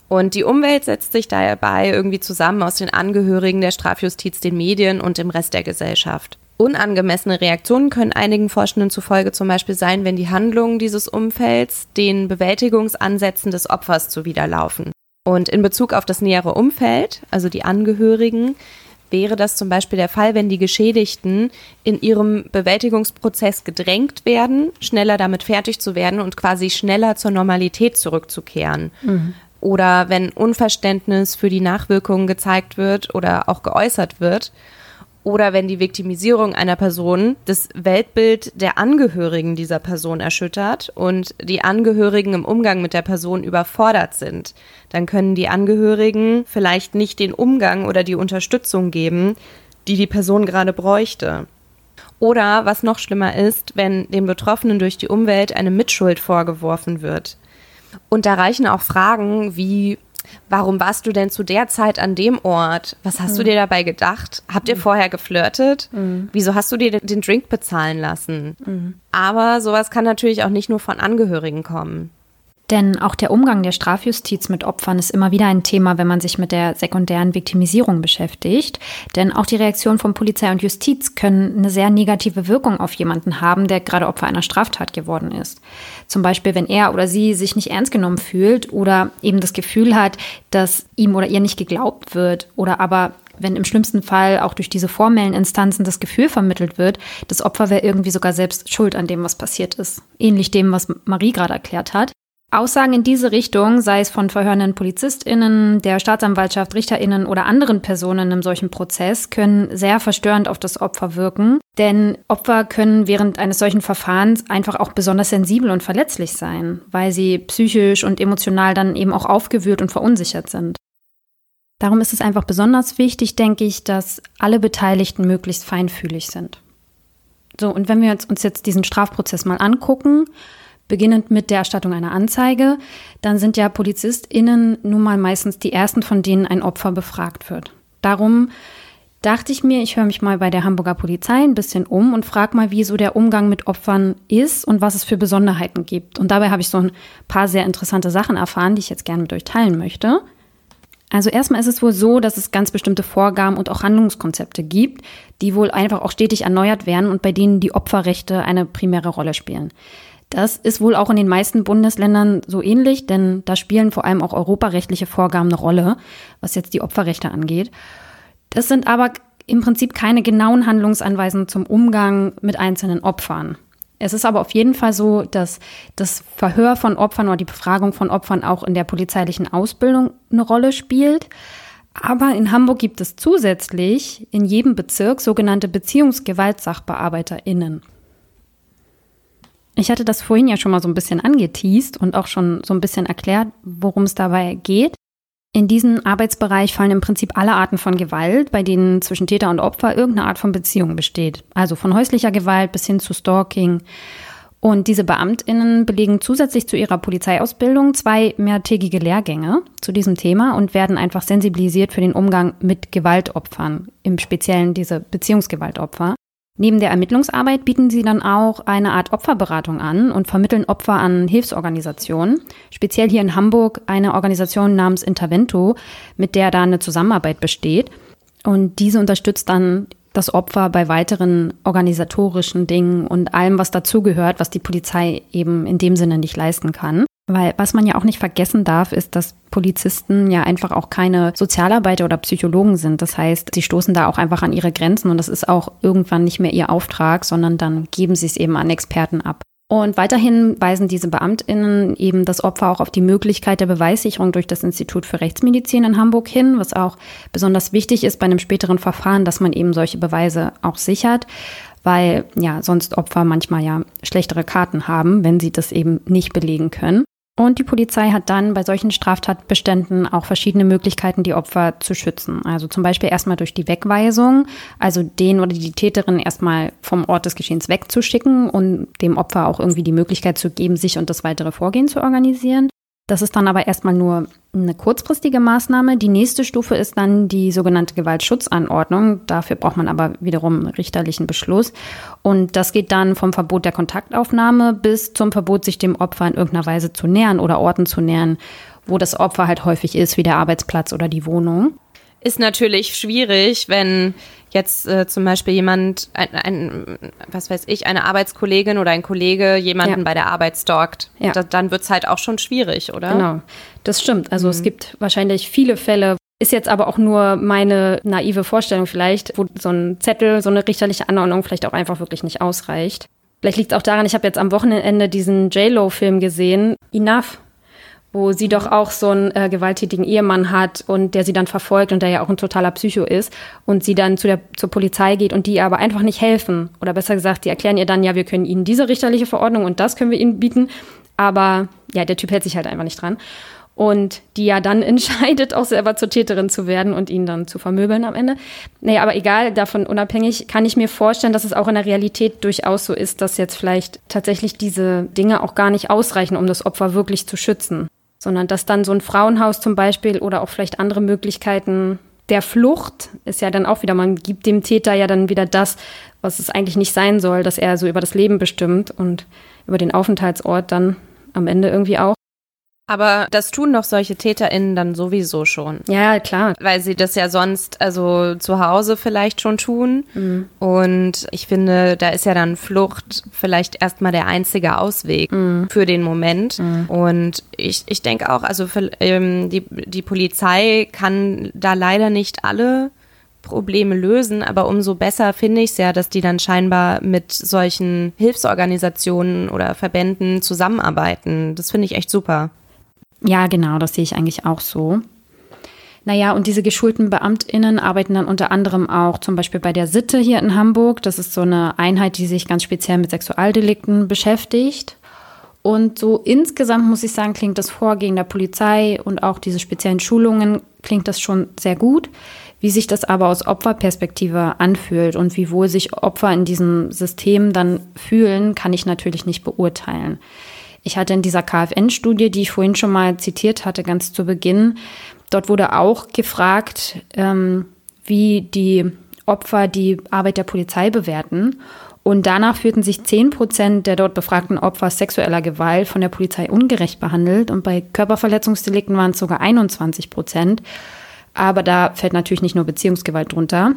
Und die Umwelt setzt sich dabei irgendwie zusammen aus den Angehörigen der Strafjustiz, den Medien und dem Rest der Gesellschaft. Unangemessene Reaktionen können einigen Forschenden zufolge zum Beispiel sein, wenn die Handlungen dieses Umfelds den Bewältigungsansätzen des Opfers zuwiderlaufen. Und in Bezug auf das nähere Umfeld, also die Angehörigen, wäre das zum Beispiel der Fall, wenn die Geschädigten in ihrem Bewältigungsprozess gedrängt werden, schneller damit fertig zu werden und quasi schneller zur Normalität zurückzukehren. Mhm. Oder wenn Unverständnis für die Nachwirkungen gezeigt wird oder auch geäußert wird oder wenn die Viktimisierung einer Person das Weltbild der Angehörigen dieser Person erschüttert und die Angehörigen im Umgang mit der Person überfordert sind, dann können die Angehörigen vielleicht nicht den Umgang oder die Unterstützung geben, die die Person gerade bräuchte. Oder was noch schlimmer ist, wenn dem Betroffenen durch die Umwelt eine Mitschuld vorgeworfen wird. Und da reichen auch Fragen wie Warum warst du denn zu der Zeit an dem Ort? Was hast mhm. du dir dabei gedacht? Habt ihr mhm. vorher geflirtet? Mhm. Wieso hast du dir den Drink bezahlen lassen? Mhm. Aber sowas kann natürlich auch nicht nur von Angehörigen kommen. Denn auch der Umgang der Strafjustiz mit Opfern ist immer wieder ein Thema, wenn man sich mit der sekundären Viktimisierung beschäftigt. Denn auch die Reaktionen von Polizei und Justiz können eine sehr negative Wirkung auf jemanden haben, der gerade Opfer einer Straftat geworden ist. Zum Beispiel, wenn er oder sie sich nicht ernst genommen fühlt oder eben das Gefühl hat, dass ihm oder ihr nicht geglaubt wird oder aber wenn im schlimmsten Fall auch durch diese formellen Instanzen das Gefühl vermittelt wird, das Opfer wäre irgendwie sogar selbst schuld an dem, was passiert ist. Ähnlich dem, was Marie gerade erklärt hat. Aussagen in diese Richtung, sei es von verhörenden PolizistInnen, der Staatsanwaltschaft, RichterInnen oder anderen Personen im solchen Prozess, können sehr verstörend auf das Opfer wirken. Denn Opfer können während eines solchen Verfahrens einfach auch besonders sensibel und verletzlich sein, weil sie psychisch und emotional dann eben auch aufgewühlt und verunsichert sind. Darum ist es einfach besonders wichtig, denke ich, dass alle Beteiligten möglichst feinfühlig sind. So, und wenn wir uns jetzt diesen Strafprozess mal angucken, beginnend mit der Erstattung einer Anzeige, dann sind ja PolizistInnen nun mal meistens die ersten, von denen ein Opfer befragt wird. Darum dachte ich mir, ich höre mich mal bei der Hamburger Polizei ein bisschen um und frage mal, wie so der Umgang mit Opfern ist und was es für Besonderheiten gibt. Und dabei habe ich so ein paar sehr interessante Sachen erfahren, die ich jetzt gerne mit euch teilen möchte. Also erstmal ist es wohl so, dass es ganz bestimmte Vorgaben und auch Handlungskonzepte gibt, die wohl einfach auch stetig erneuert werden und bei denen die Opferrechte eine primäre Rolle spielen. Das ist wohl auch in den meisten Bundesländern so ähnlich, denn da spielen vor allem auch europarechtliche Vorgaben eine Rolle, was jetzt die Opferrechte angeht. Das sind aber im Prinzip keine genauen Handlungsanweisungen zum Umgang mit einzelnen Opfern. Es ist aber auf jeden Fall so, dass das Verhör von Opfern oder die Befragung von Opfern auch in der polizeilichen Ausbildung eine Rolle spielt. Aber in Hamburg gibt es zusätzlich in jedem Bezirk sogenannte BeziehungsgewaltsachbearbeiterInnen. Ich hatte das vorhin ja schon mal so ein bisschen angeteased und auch schon so ein bisschen erklärt, worum es dabei geht. In diesen Arbeitsbereich fallen im Prinzip alle Arten von Gewalt, bei denen zwischen Täter und Opfer irgendeine Art von Beziehung besteht. Also von häuslicher Gewalt bis hin zu Stalking. Und diese Beamtinnen belegen zusätzlich zu ihrer Polizeiausbildung zwei mehrtägige Lehrgänge zu diesem Thema und werden einfach sensibilisiert für den Umgang mit Gewaltopfern, im Speziellen diese Beziehungsgewaltopfer. Neben der Ermittlungsarbeit bieten sie dann auch eine Art Opferberatung an und vermitteln Opfer an Hilfsorganisationen. Speziell hier in Hamburg eine Organisation namens Intervento, mit der da eine Zusammenarbeit besteht. Und diese unterstützt dann das Opfer bei weiteren organisatorischen Dingen und allem, was dazugehört, was die Polizei eben in dem Sinne nicht leisten kann. Weil was man ja auch nicht vergessen darf, ist, dass Polizisten ja einfach auch keine Sozialarbeiter oder Psychologen sind. Das heißt, sie stoßen da auch einfach an ihre Grenzen und das ist auch irgendwann nicht mehr ihr Auftrag, sondern dann geben sie es eben an Experten ab. Und weiterhin weisen diese Beamtinnen eben das Opfer auch auf die Möglichkeit der Beweissicherung durch das Institut für Rechtsmedizin in Hamburg hin, was auch besonders wichtig ist bei einem späteren Verfahren, dass man eben solche Beweise auch sichert weil ja sonst Opfer manchmal ja schlechtere Karten haben, wenn sie das eben nicht belegen können. Und die Polizei hat dann bei solchen Straftatbeständen auch verschiedene Möglichkeiten, die Opfer zu schützen. Also zum Beispiel erstmal durch die Wegweisung, also den oder die Täterin erstmal vom Ort des Geschehens wegzuschicken und dem Opfer auch irgendwie die Möglichkeit zu geben, sich und das weitere Vorgehen zu organisieren. Das ist dann aber erstmal nur eine kurzfristige Maßnahme. Die nächste Stufe ist dann die sogenannte Gewaltschutzanordnung. Dafür braucht man aber wiederum richterlichen Beschluss. Und das geht dann vom Verbot der Kontaktaufnahme bis zum Verbot, sich dem Opfer in irgendeiner Weise zu nähern oder Orten zu nähern, wo das Opfer halt häufig ist, wie der Arbeitsplatz oder die Wohnung. Ist natürlich schwierig, wenn jetzt äh, zum Beispiel jemand, ein, ein, was weiß ich, eine Arbeitskollegin oder ein Kollege jemanden ja. bei der Arbeit stalkt. Ja. Da, dann wird es halt auch schon schwierig, oder? Genau, das stimmt. Also mhm. es gibt wahrscheinlich viele Fälle, ist jetzt aber auch nur meine naive Vorstellung vielleicht, wo so ein Zettel, so eine richterliche Anordnung vielleicht auch einfach wirklich nicht ausreicht. Vielleicht liegt es auch daran, ich habe jetzt am Wochenende diesen J-Lo-Film gesehen, Enough, wo sie doch auch so einen äh, gewalttätigen Ehemann hat und der sie dann verfolgt und der ja auch ein totaler Psycho ist und sie dann zu der, zur Polizei geht und die aber einfach nicht helfen. Oder besser gesagt, die erklären ihr dann, ja, wir können ihnen diese richterliche Verordnung und das können wir ihnen bieten. Aber ja, der Typ hält sich halt einfach nicht dran. Und die ja dann entscheidet, auch selber zur Täterin zu werden und ihn dann zu vermöbeln am Ende. Naja, aber egal, davon unabhängig kann ich mir vorstellen, dass es auch in der Realität durchaus so ist, dass jetzt vielleicht tatsächlich diese Dinge auch gar nicht ausreichen, um das Opfer wirklich zu schützen sondern dass dann so ein Frauenhaus zum Beispiel oder auch vielleicht andere Möglichkeiten der Flucht ist ja dann auch wieder, man gibt dem Täter ja dann wieder das, was es eigentlich nicht sein soll, dass er so über das Leben bestimmt und über den Aufenthaltsort dann am Ende irgendwie auch. Aber das tun doch solche TäterInnen dann sowieso schon. Ja, klar. Weil sie das ja sonst, also zu Hause vielleicht schon tun. Mhm. Und ich finde, da ist ja dann Flucht vielleicht erstmal der einzige Ausweg mhm. für den Moment. Mhm. Und ich, ich denke auch, also für, ähm, die, die Polizei kann da leider nicht alle Probleme lösen, aber umso besser finde ich es ja, dass die dann scheinbar mit solchen Hilfsorganisationen oder Verbänden zusammenarbeiten. Das finde ich echt super. Ja, genau, das sehe ich eigentlich auch so. Naja, und diese geschulten BeamtInnen arbeiten dann unter anderem auch zum Beispiel bei der Sitte hier in Hamburg. Das ist so eine Einheit, die sich ganz speziell mit Sexualdelikten beschäftigt. Und so insgesamt muss ich sagen, klingt das Vorgehen der Polizei und auch diese speziellen Schulungen, klingt das schon sehr gut. Wie sich das aber aus Opferperspektive anfühlt und wie wohl sich Opfer in diesem System dann fühlen, kann ich natürlich nicht beurteilen. Ich hatte in dieser KfN-Studie, die ich vorhin schon mal zitiert hatte, ganz zu Beginn, dort wurde auch gefragt, ähm, wie die Opfer die Arbeit der Polizei bewerten. Und danach fühlten sich 10 Prozent der dort befragten Opfer sexueller Gewalt von der Polizei ungerecht behandelt. Und bei Körperverletzungsdelikten waren es sogar 21 Prozent. Aber da fällt natürlich nicht nur Beziehungsgewalt drunter.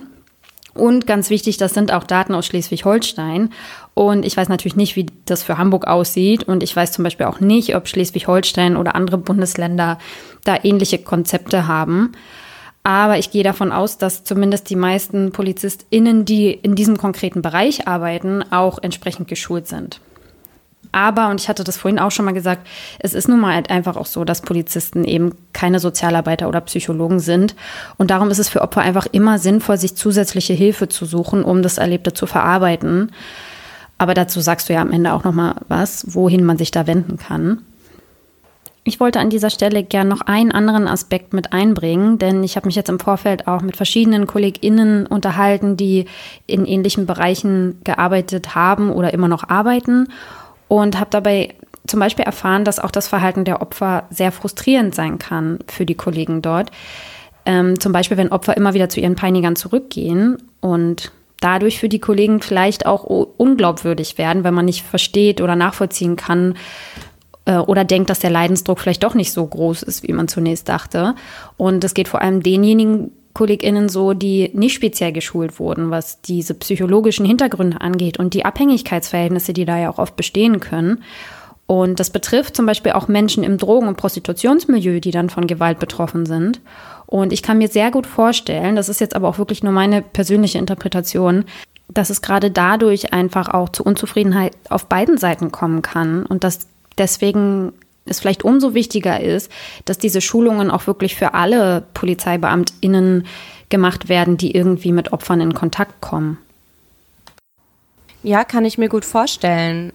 Und ganz wichtig, das sind auch Daten aus Schleswig-Holstein. Und ich weiß natürlich nicht, wie das für Hamburg aussieht. Und ich weiß zum Beispiel auch nicht, ob Schleswig-Holstein oder andere Bundesländer da ähnliche Konzepte haben. Aber ich gehe davon aus, dass zumindest die meisten PolizistInnen, die in diesem konkreten Bereich arbeiten, auch entsprechend geschult sind. Aber, und ich hatte das vorhin auch schon mal gesagt, es ist nun mal halt einfach auch so, dass Polizisten eben keine Sozialarbeiter oder Psychologen sind. Und darum ist es für Opfer einfach immer sinnvoll, sich zusätzliche Hilfe zu suchen, um das Erlebte zu verarbeiten. Aber dazu sagst du ja am Ende auch noch mal was, wohin man sich da wenden kann. Ich wollte an dieser Stelle gern noch einen anderen Aspekt mit einbringen, denn ich habe mich jetzt im Vorfeld auch mit verschiedenen KollegInnen unterhalten, die in ähnlichen Bereichen gearbeitet haben oder immer noch arbeiten und habe dabei zum Beispiel erfahren, dass auch das Verhalten der Opfer sehr frustrierend sein kann für die Kollegen dort. Ähm, zum Beispiel, wenn Opfer immer wieder zu ihren Peinigern zurückgehen und dadurch für die Kollegen vielleicht auch unglaubwürdig werden, wenn man nicht versteht oder nachvollziehen kann äh, oder denkt, dass der Leidensdruck vielleicht doch nicht so groß ist, wie man zunächst dachte. Und es geht vor allem denjenigen KollegInnen so, die nicht speziell geschult wurden, was diese psychologischen Hintergründe angeht und die Abhängigkeitsverhältnisse, die da ja auch oft bestehen können. Und das betrifft zum Beispiel auch Menschen im Drogen- und Prostitutionsmilieu, die dann von Gewalt betroffen sind. Und ich kann mir sehr gut vorstellen, das ist jetzt aber auch wirklich nur meine persönliche Interpretation, dass es gerade dadurch einfach auch zu Unzufriedenheit auf beiden Seiten kommen kann und dass deswegen es vielleicht umso wichtiger ist, dass diese Schulungen auch wirklich für alle PolizeibeamtInnen gemacht werden, die irgendwie mit Opfern in Kontakt kommen. Ja, kann ich mir gut vorstellen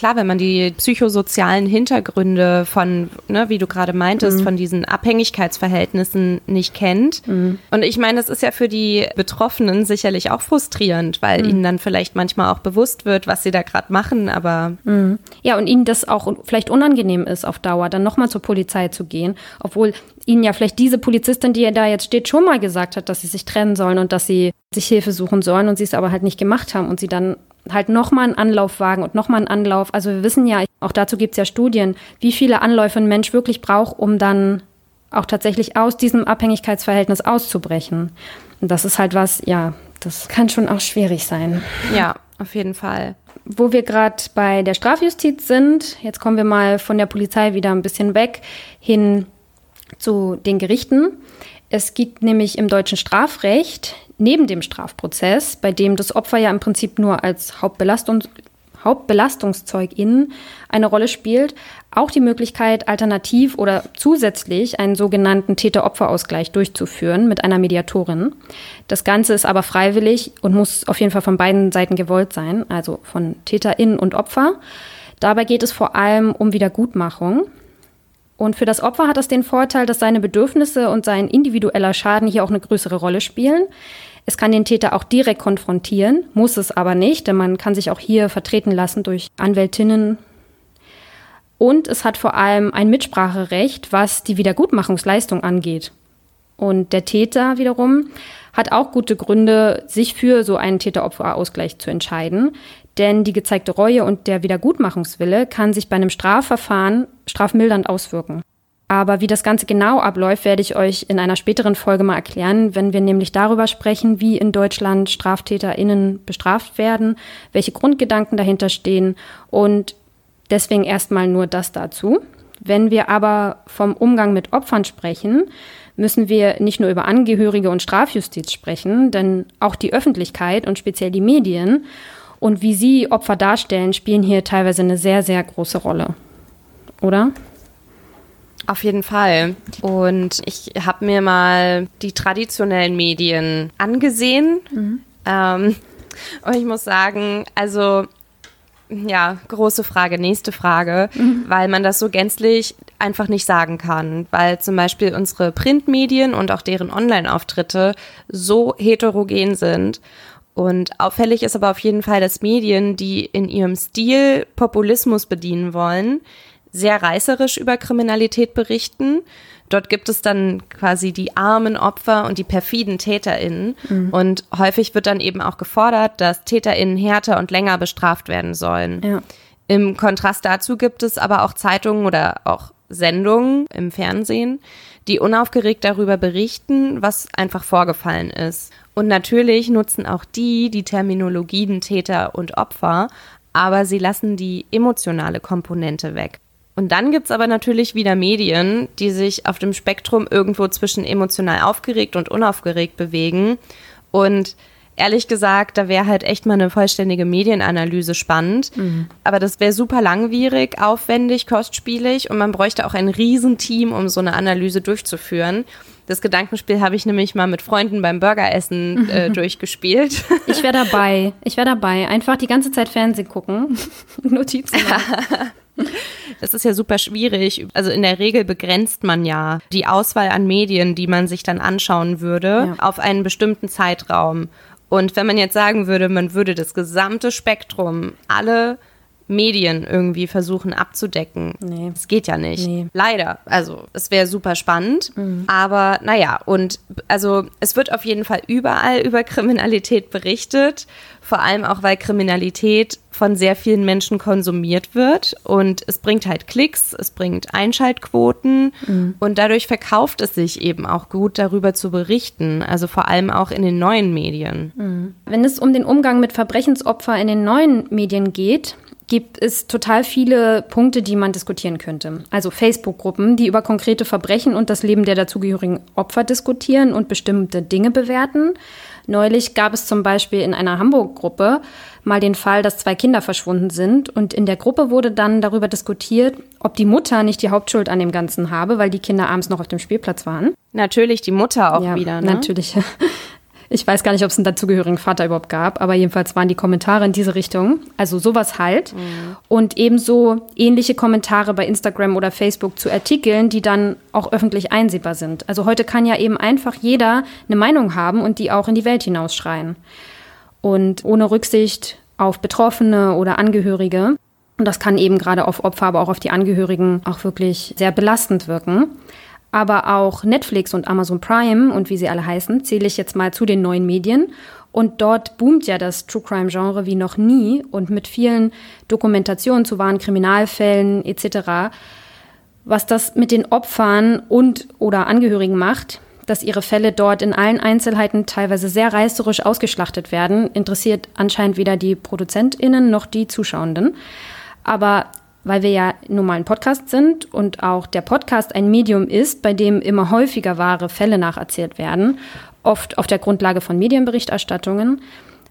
klar, wenn man die psychosozialen Hintergründe von, ne, wie du gerade meintest, mhm. von diesen Abhängigkeitsverhältnissen nicht kennt. Mhm. Und ich meine, es ist ja für die Betroffenen sicherlich auch frustrierend, weil mhm. ihnen dann vielleicht manchmal auch bewusst wird, was sie da gerade machen, aber. Mhm. Ja, und ihnen das auch vielleicht unangenehm ist auf Dauer, dann nochmal zur Polizei zu gehen, obwohl ihnen ja vielleicht diese Polizistin, die da jetzt steht, schon mal gesagt hat, dass sie sich trennen sollen und dass sie sich Hilfe suchen sollen und sie es aber halt nicht gemacht haben und sie dann halt nochmal einen Anlauf wagen und nochmal einen Anlauf. Also wir wissen ja, auch dazu gibt es ja Studien, wie viele Anläufe ein Mensch wirklich braucht, um dann auch tatsächlich aus diesem Abhängigkeitsverhältnis auszubrechen. Und das ist halt was, ja, das kann schon auch schwierig sein. Ja, auf jeden Fall. Wo wir gerade bei der Strafjustiz sind, jetzt kommen wir mal von der Polizei wieder ein bisschen weg hin zu den Gerichten. Es gibt nämlich im deutschen Strafrecht neben dem Strafprozess, bei dem das Opfer ja im Prinzip nur als Hauptbelastung, Hauptbelastungszeugin eine Rolle spielt, auch die Möglichkeit, alternativ oder zusätzlich einen sogenannten Täter-Opfer-Ausgleich durchzuführen mit einer Mediatorin. Das Ganze ist aber freiwillig und muss auf jeden Fall von beiden Seiten gewollt sein, also von Täterin und Opfer. Dabei geht es vor allem um Wiedergutmachung. Und für das Opfer hat das den Vorteil, dass seine Bedürfnisse und sein individueller Schaden hier auch eine größere Rolle spielen. Es kann den Täter auch direkt konfrontieren, muss es aber nicht, denn man kann sich auch hier vertreten lassen durch Anwältinnen. Und es hat vor allem ein Mitspracherecht, was die Wiedergutmachungsleistung angeht. Und der Täter wiederum hat auch gute Gründe, sich für so einen Täter-Opfer-Ausgleich zu entscheiden. Denn die gezeigte Reue und der Wiedergutmachungswille kann sich bei einem Strafverfahren strafmildernd auswirken. Aber wie das Ganze genau abläuft, werde ich euch in einer späteren Folge mal erklären, wenn wir nämlich darüber sprechen, wie in Deutschland StraftäterInnen bestraft werden, welche Grundgedanken dahinter stehen und deswegen erstmal nur das dazu. Wenn wir aber vom Umgang mit Opfern sprechen, müssen wir nicht nur über Angehörige und Strafjustiz sprechen, denn auch die Öffentlichkeit und speziell die Medien und wie sie Opfer darstellen, spielen hier teilweise eine sehr, sehr große Rolle. Oder? Auf jeden Fall. Und ich habe mir mal die traditionellen Medien angesehen. Mhm. Ähm, und ich muss sagen, also ja, große Frage, nächste Frage, mhm. weil man das so gänzlich einfach nicht sagen kann, weil zum Beispiel unsere Printmedien und auch deren Online-Auftritte so heterogen sind. Und auffällig ist aber auf jeden Fall, dass Medien, die in ihrem Stil Populismus bedienen wollen, sehr reißerisch über Kriminalität berichten. Dort gibt es dann quasi die armen Opfer und die perfiden TäterInnen. Mhm. Und häufig wird dann eben auch gefordert, dass TäterInnen härter und länger bestraft werden sollen. Ja. Im Kontrast dazu gibt es aber auch Zeitungen oder auch Sendungen im Fernsehen, die unaufgeregt darüber berichten, was einfach vorgefallen ist. Und natürlich nutzen auch die die Terminologien Täter und Opfer, aber sie lassen die emotionale Komponente weg. Und dann gibt's aber natürlich wieder Medien, die sich auf dem Spektrum irgendwo zwischen emotional aufgeregt und unaufgeregt bewegen. Und ehrlich gesagt, da wäre halt echt mal eine vollständige Medienanalyse spannend. Mhm. Aber das wäre super langwierig, aufwendig, kostspielig und man bräuchte auch ein Riesenteam, um so eine Analyse durchzuführen. Das Gedankenspiel habe ich nämlich mal mit Freunden beim Burgeressen äh, durchgespielt. Ich wäre dabei. Ich wäre dabei. Einfach die ganze Zeit Fernsehen gucken. Notizen machen. Das ist ja super schwierig. Also in der Regel begrenzt man ja die Auswahl an Medien, die man sich dann anschauen würde, ja. auf einen bestimmten Zeitraum. Und wenn man jetzt sagen würde, man würde das gesamte Spektrum, alle Medien irgendwie versuchen abzudecken. Nee. Das geht ja nicht. Nee. Leider. Also es wäre super spannend. Mhm. Aber naja, und also es wird auf jeden Fall überall über Kriminalität berichtet. Vor allem auch, weil Kriminalität von sehr vielen Menschen konsumiert wird. Und es bringt halt Klicks, es bringt Einschaltquoten. Mhm. Und dadurch verkauft es sich eben auch gut, darüber zu berichten. Also vor allem auch in den neuen Medien. Mhm. Wenn es um den Umgang mit Verbrechensopfern in den neuen Medien geht, gibt es total viele Punkte, die man diskutieren könnte. Also Facebook-Gruppen, die über konkrete Verbrechen und das Leben der dazugehörigen Opfer diskutieren und bestimmte Dinge bewerten. Neulich gab es zum Beispiel in einer Hamburg-Gruppe mal den Fall, dass zwei Kinder verschwunden sind. Und in der Gruppe wurde dann darüber diskutiert, ob die Mutter nicht die Hauptschuld an dem Ganzen habe, weil die Kinder abends noch auf dem Spielplatz waren. Natürlich die Mutter auch ja, wieder. Ne? Natürlich. Ich weiß gar nicht, ob es einen dazugehörigen Vater überhaupt gab, aber jedenfalls waren die Kommentare in diese Richtung. Also sowas halt. Mhm. Und ebenso ähnliche Kommentare bei Instagram oder Facebook zu Artikeln, die dann auch öffentlich einsehbar sind. Also heute kann ja eben einfach jeder eine Meinung haben und die auch in die Welt hinausschreien. Und ohne Rücksicht auf Betroffene oder Angehörige. Und das kann eben gerade auf Opfer, aber auch auf die Angehörigen auch wirklich sehr belastend wirken. Aber auch Netflix und Amazon Prime und wie sie alle heißen, zähle ich jetzt mal zu den neuen Medien. Und dort boomt ja das True Crime Genre wie noch nie und mit vielen Dokumentationen zu wahren Kriminalfällen etc. Was das mit den Opfern und oder Angehörigen macht, dass ihre Fälle dort in allen Einzelheiten teilweise sehr reißerisch ausgeschlachtet werden, interessiert anscheinend weder die ProduzentInnen noch die Zuschauenden. Aber weil wir ja nun mal ein Podcast sind und auch der Podcast ein Medium ist, bei dem immer häufiger wahre Fälle nacherzählt werden, oft auf der Grundlage von Medienberichterstattungen,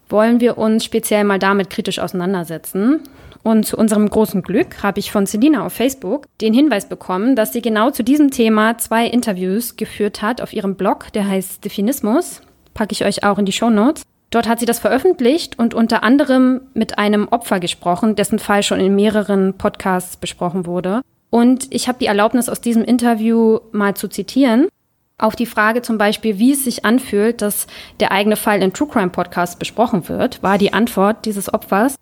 wollen wir uns speziell mal damit kritisch auseinandersetzen. Und zu unserem großen Glück habe ich von Selina auf Facebook den Hinweis bekommen, dass sie genau zu diesem Thema zwei Interviews geführt hat auf ihrem Blog, der heißt Definismus. Packe ich euch auch in die Show Notes. Dort hat sie das veröffentlicht und unter anderem mit einem Opfer gesprochen, dessen Fall schon in mehreren Podcasts besprochen wurde. Und ich habe die Erlaubnis, aus diesem Interview mal zu zitieren. Auf die Frage zum Beispiel, wie es sich anfühlt, dass der eigene Fall in True Crime Podcasts besprochen wird, war die Antwort dieses Opfers.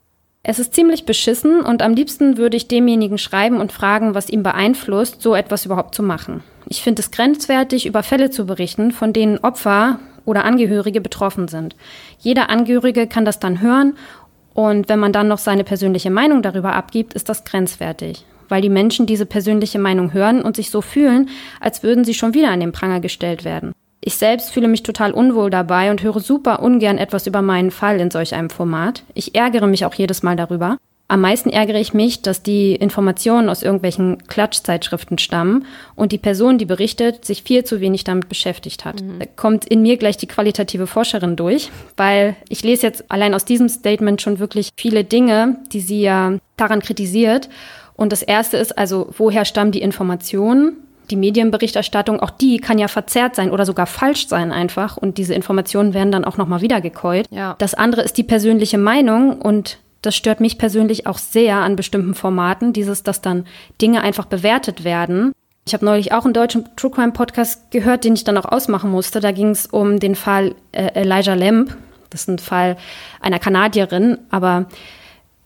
Es ist ziemlich beschissen und am liebsten würde ich demjenigen schreiben und fragen, was ihn beeinflusst, so etwas überhaupt zu machen. Ich finde es grenzwertig, über Fälle zu berichten, von denen Opfer oder Angehörige betroffen sind. Jeder Angehörige kann das dann hören und wenn man dann noch seine persönliche Meinung darüber abgibt, ist das grenzwertig, weil die Menschen diese persönliche Meinung hören und sich so fühlen, als würden sie schon wieder an den Pranger gestellt werden. Ich selbst fühle mich total unwohl dabei und höre super ungern etwas über meinen Fall in solch einem Format. Ich ärgere mich auch jedes Mal darüber. Am meisten ärgere ich mich, dass die Informationen aus irgendwelchen Klatschzeitschriften stammen und die Person, die berichtet, sich viel zu wenig damit beschäftigt hat. Mhm. Da kommt in mir gleich die qualitative Forscherin durch, weil ich lese jetzt allein aus diesem Statement schon wirklich viele Dinge, die sie ja daran kritisiert. Und das erste ist also, woher stammen die Informationen? Die Medienberichterstattung, auch die kann ja verzerrt sein oder sogar falsch sein einfach. Und diese Informationen werden dann auch nochmal wiedergekäut. Ja. Das andere ist die persönliche Meinung und das stört mich persönlich auch sehr an bestimmten Formaten, dieses, dass dann Dinge einfach bewertet werden. Ich habe neulich auch einen deutschen True Crime Podcast gehört, den ich dann auch ausmachen musste. Da ging es um den Fall äh, Elijah Lamb. Das ist ein Fall einer Kanadierin, aber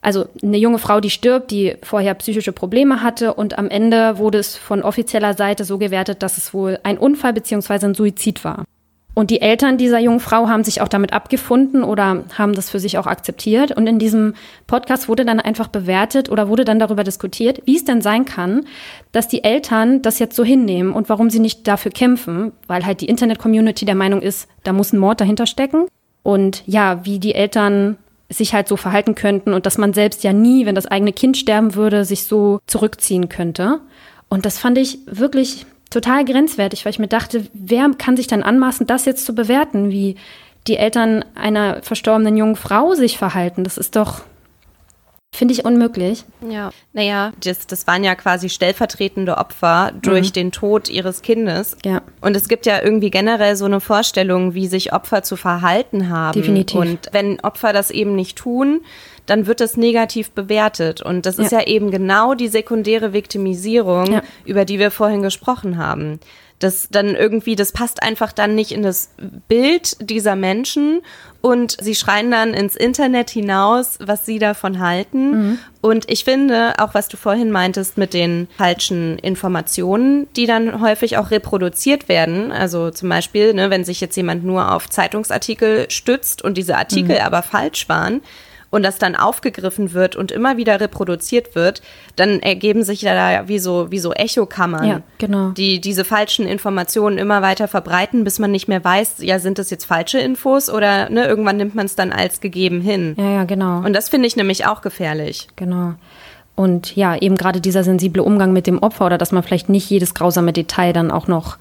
also eine junge Frau, die stirbt, die vorher psychische Probleme hatte und am Ende wurde es von offizieller Seite so gewertet, dass es wohl ein Unfall beziehungsweise ein Suizid war. Und die Eltern dieser jungen Frau haben sich auch damit abgefunden oder haben das für sich auch akzeptiert. Und in diesem Podcast wurde dann einfach bewertet oder wurde dann darüber diskutiert, wie es denn sein kann, dass die Eltern das jetzt so hinnehmen und warum sie nicht dafür kämpfen, weil halt die Internet-Community der Meinung ist, da muss ein Mord dahinter stecken. Und ja, wie die Eltern sich halt so verhalten könnten und dass man selbst ja nie, wenn das eigene Kind sterben würde, sich so zurückziehen könnte. Und das fand ich wirklich total grenzwertig, weil ich mir dachte, wer kann sich dann anmaßen, das jetzt zu bewerten, wie die Eltern einer verstorbenen jungen Frau sich verhalten? Das ist doch Finde ich unmöglich. Ja, naja, das, das waren ja quasi stellvertretende Opfer durch mhm. den Tod ihres Kindes. Ja. Und es gibt ja irgendwie generell so eine Vorstellung, wie sich Opfer zu verhalten haben. Definitiv. Und wenn Opfer das eben nicht tun, dann wird das negativ bewertet. Und das ist ja, ja eben genau die sekundäre Viktimisierung, ja. über die wir vorhin gesprochen haben das dann irgendwie, das passt einfach dann nicht in das Bild dieser Menschen und sie schreien dann ins Internet hinaus, was sie davon halten. Mhm. Und ich finde, auch was du vorhin meintest mit den falschen Informationen, die dann häufig auch reproduziert werden. Also zum Beispiel, ne, wenn sich jetzt jemand nur auf Zeitungsartikel stützt und diese Artikel mhm. aber falsch waren, und das dann aufgegriffen wird und immer wieder reproduziert wird, dann ergeben sich da wie so, wie so Echokammern, ja, genau. die diese falschen Informationen immer weiter verbreiten, bis man nicht mehr weiß, ja, sind das jetzt falsche Infos oder ne, irgendwann nimmt man es dann als gegeben hin. Ja, ja, genau. Und das finde ich nämlich auch gefährlich. Genau. Und ja, eben gerade dieser sensible Umgang mit dem Opfer oder dass man vielleicht nicht jedes grausame Detail dann auch noch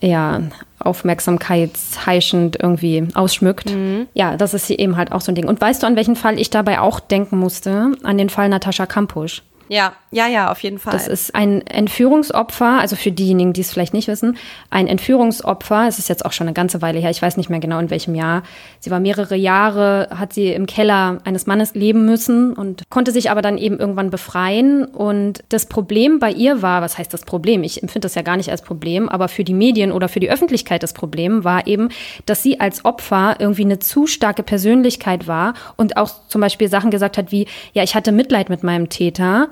ja, aufmerksamkeitsheischend irgendwie ausschmückt. Mhm. Ja, das ist hier eben halt auch so ein Ding. Und weißt du, an welchen Fall ich dabei auch denken musste? An den Fall Natascha Kampusch. Ja, ja, ja, auf jeden Fall. Das ist ein Entführungsopfer, also für diejenigen, die es vielleicht nicht wissen, ein Entführungsopfer. Es ist jetzt auch schon eine ganze Weile her, ich weiß nicht mehr genau in welchem Jahr. Sie war mehrere Jahre, hat sie im Keller eines Mannes leben müssen und konnte sich aber dann eben irgendwann befreien. Und das Problem bei ihr war, was heißt das Problem? Ich empfinde das ja gar nicht als Problem, aber für die Medien oder für die Öffentlichkeit das Problem war eben, dass sie als Opfer irgendwie eine zu starke Persönlichkeit war und auch zum Beispiel Sachen gesagt hat wie, ja, ich hatte Mitleid mit meinem Täter.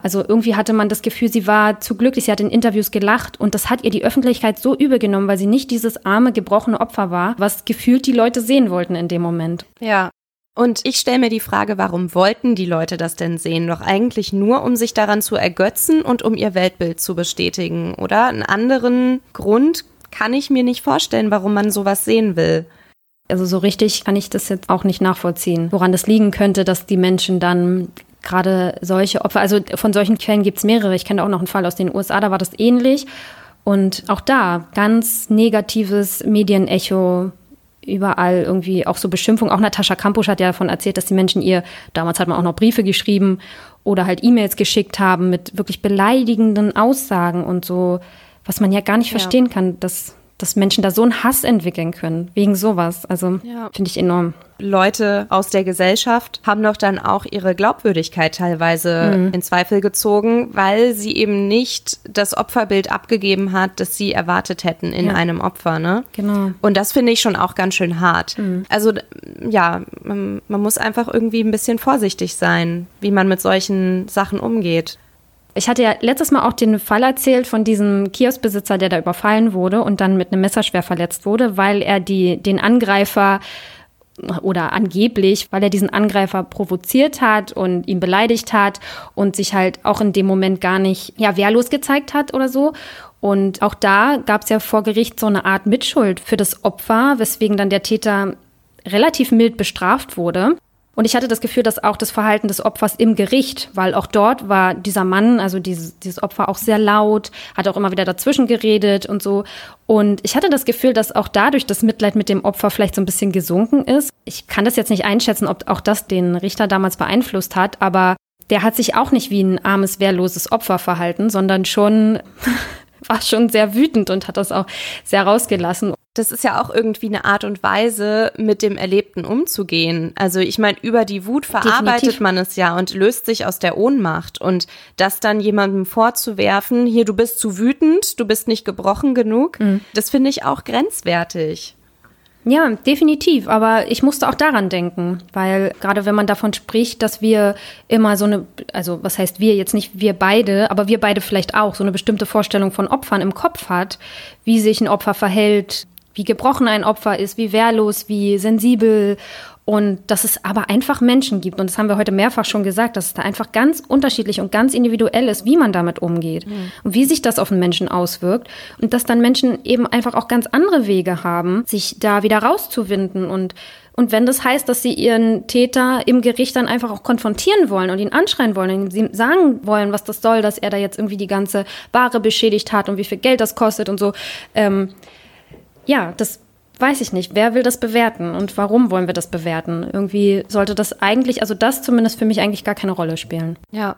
Also irgendwie hatte man das Gefühl, sie war zu glücklich, sie hat in Interviews gelacht und das hat ihr die Öffentlichkeit so übel genommen, weil sie nicht dieses arme, gebrochene Opfer war, was gefühlt die Leute sehen wollten in dem Moment. Ja. Und ich stelle mir die Frage, warum wollten die Leute das denn sehen? Doch eigentlich nur, um sich daran zu ergötzen und um ihr Weltbild zu bestätigen, oder? Einen anderen Grund kann ich mir nicht vorstellen, warum man sowas sehen will. Also so richtig kann ich das jetzt auch nicht nachvollziehen, woran das liegen könnte, dass die Menschen dann gerade solche Opfer, also von solchen Quellen gibt es mehrere. Ich kenne auch noch einen Fall aus den USA, da war das ähnlich. Und auch da ganz negatives Medienecho überall irgendwie auch so Beschimpfung. Auch Natascha Kampusch hat ja davon erzählt, dass die Menschen ihr, damals hat man auch noch Briefe geschrieben oder halt E-Mails geschickt haben mit wirklich beleidigenden Aussagen und so, was man ja gar nicht ja. verstehen kann, dass dass Menschen da so einen Hass entwickeln können, wegen sowas. Also ja. finde ich enorm. Leute aus der Gesellschaft haben doch dann auch ihre Glaubwürdigkeit teilweise mhm. in Zweifel gezogen, weil sie eben nicht das Opferbild abgegeben hat, das sie erwartet hätten in ja. einem Opfer, ne? Genau. Und das finde ich schon auch ganz schön hart. Mhm. Also ja, man, man muss einfach irgendwie ein bisschen vorsichtig sein, wie man mit solchen Sachen umgeht. Ich hatte ja letztes Mal auch den Fall erzählt von diesem Kioskbesitzer, der da überfallen wurde und dann mit einem Messer schwer verletzt wurde, weil er die, den Angreifer oder angeblich, weil er diesen Angreifer provoziert hat und ihn beleidigt hat und sich halt auch in dem Moment gar nicht ja, wehrlos gezeigt hat oder so. Und auch da gab es ja vor Gericht so eine Art Mitschuld für das Opfer, weswegen dann der Täter relativ mild bestraft wurde. Und ich hatte das Gefühl, dass auch das Verhalten des Opfers im Gericht, weil auch dort war dieser Mann, also dieses, dieses Opfer auch sehr laut, hat auch immer wieder dazwischen geredet und so. Und ich hatte das Gefühl, dass auch dadurch das Mitleid mit dem Opfer vielleicht so ein bisschen gesunken ist. Ich kann das jetzt nicht einschätzen, ob auch das den Richter damals beeinflusst hat, aber der hat sich auch nicht wie ein armes, wehrloses Opfer verhalten, sondern schon war schon sehr wütend und hat das auch sehr rausgelassen. Das ist ja auch irgendwie eine Art und Weise, mit dem Erlebten umzugehen. Also ich meine, über die Wut verarbeitet Definitiv. man es ja und löst sich aus der Ohnmacht. Und das dann jemandem vorzuwerfen, hier, du bist zu wütend, du bist nicht gebrochen genug, mhm. das finde ich auch grenzwertig. Ja, definitiv. Aber ich musste auch daran denken, weil gerade wenn man davon spricht, dass wir immer so eine, also was heißt wir jetzt nicht wir beide, aber wir beide vielleicht auch so eine bestimmte Vorstellung von Opfern im Kopf hat, wie sich ein Opfer verhält, wie gebrochen ein Opfer ist, wie wehrlos, wie sensibel und dass es aber einfach Menschen gibt, und das haben wir heute mehrfach schon gesagt, dass es da einfach ganz unterschiedlich und ganz individuell ist, wie man damit umgeht mhm. und wie sich das auf den Menschen auswirkt. Und dass dann Menschen eben einfach auch ganz andere Wege haben, sich da wieder rauszuwinden und Und wenn das heißt, dass sie ihren Täter im Gericht dann einfach auch konfrontieren wollen und ihn anschreien wollen und ihm sagen wollen, was das soll, dass er da jetzt irgendwie die ganze Ware beschädigt hat und wie viel Geld das kostet und so, ähm, ja, das weiß ich nicht. Wer will das bewerten und warum wollen wir das bewerten? Irgendwie sollte das eigentlich, also das zumindest für mich eigentlich gar keine Rolle spielen. Ja.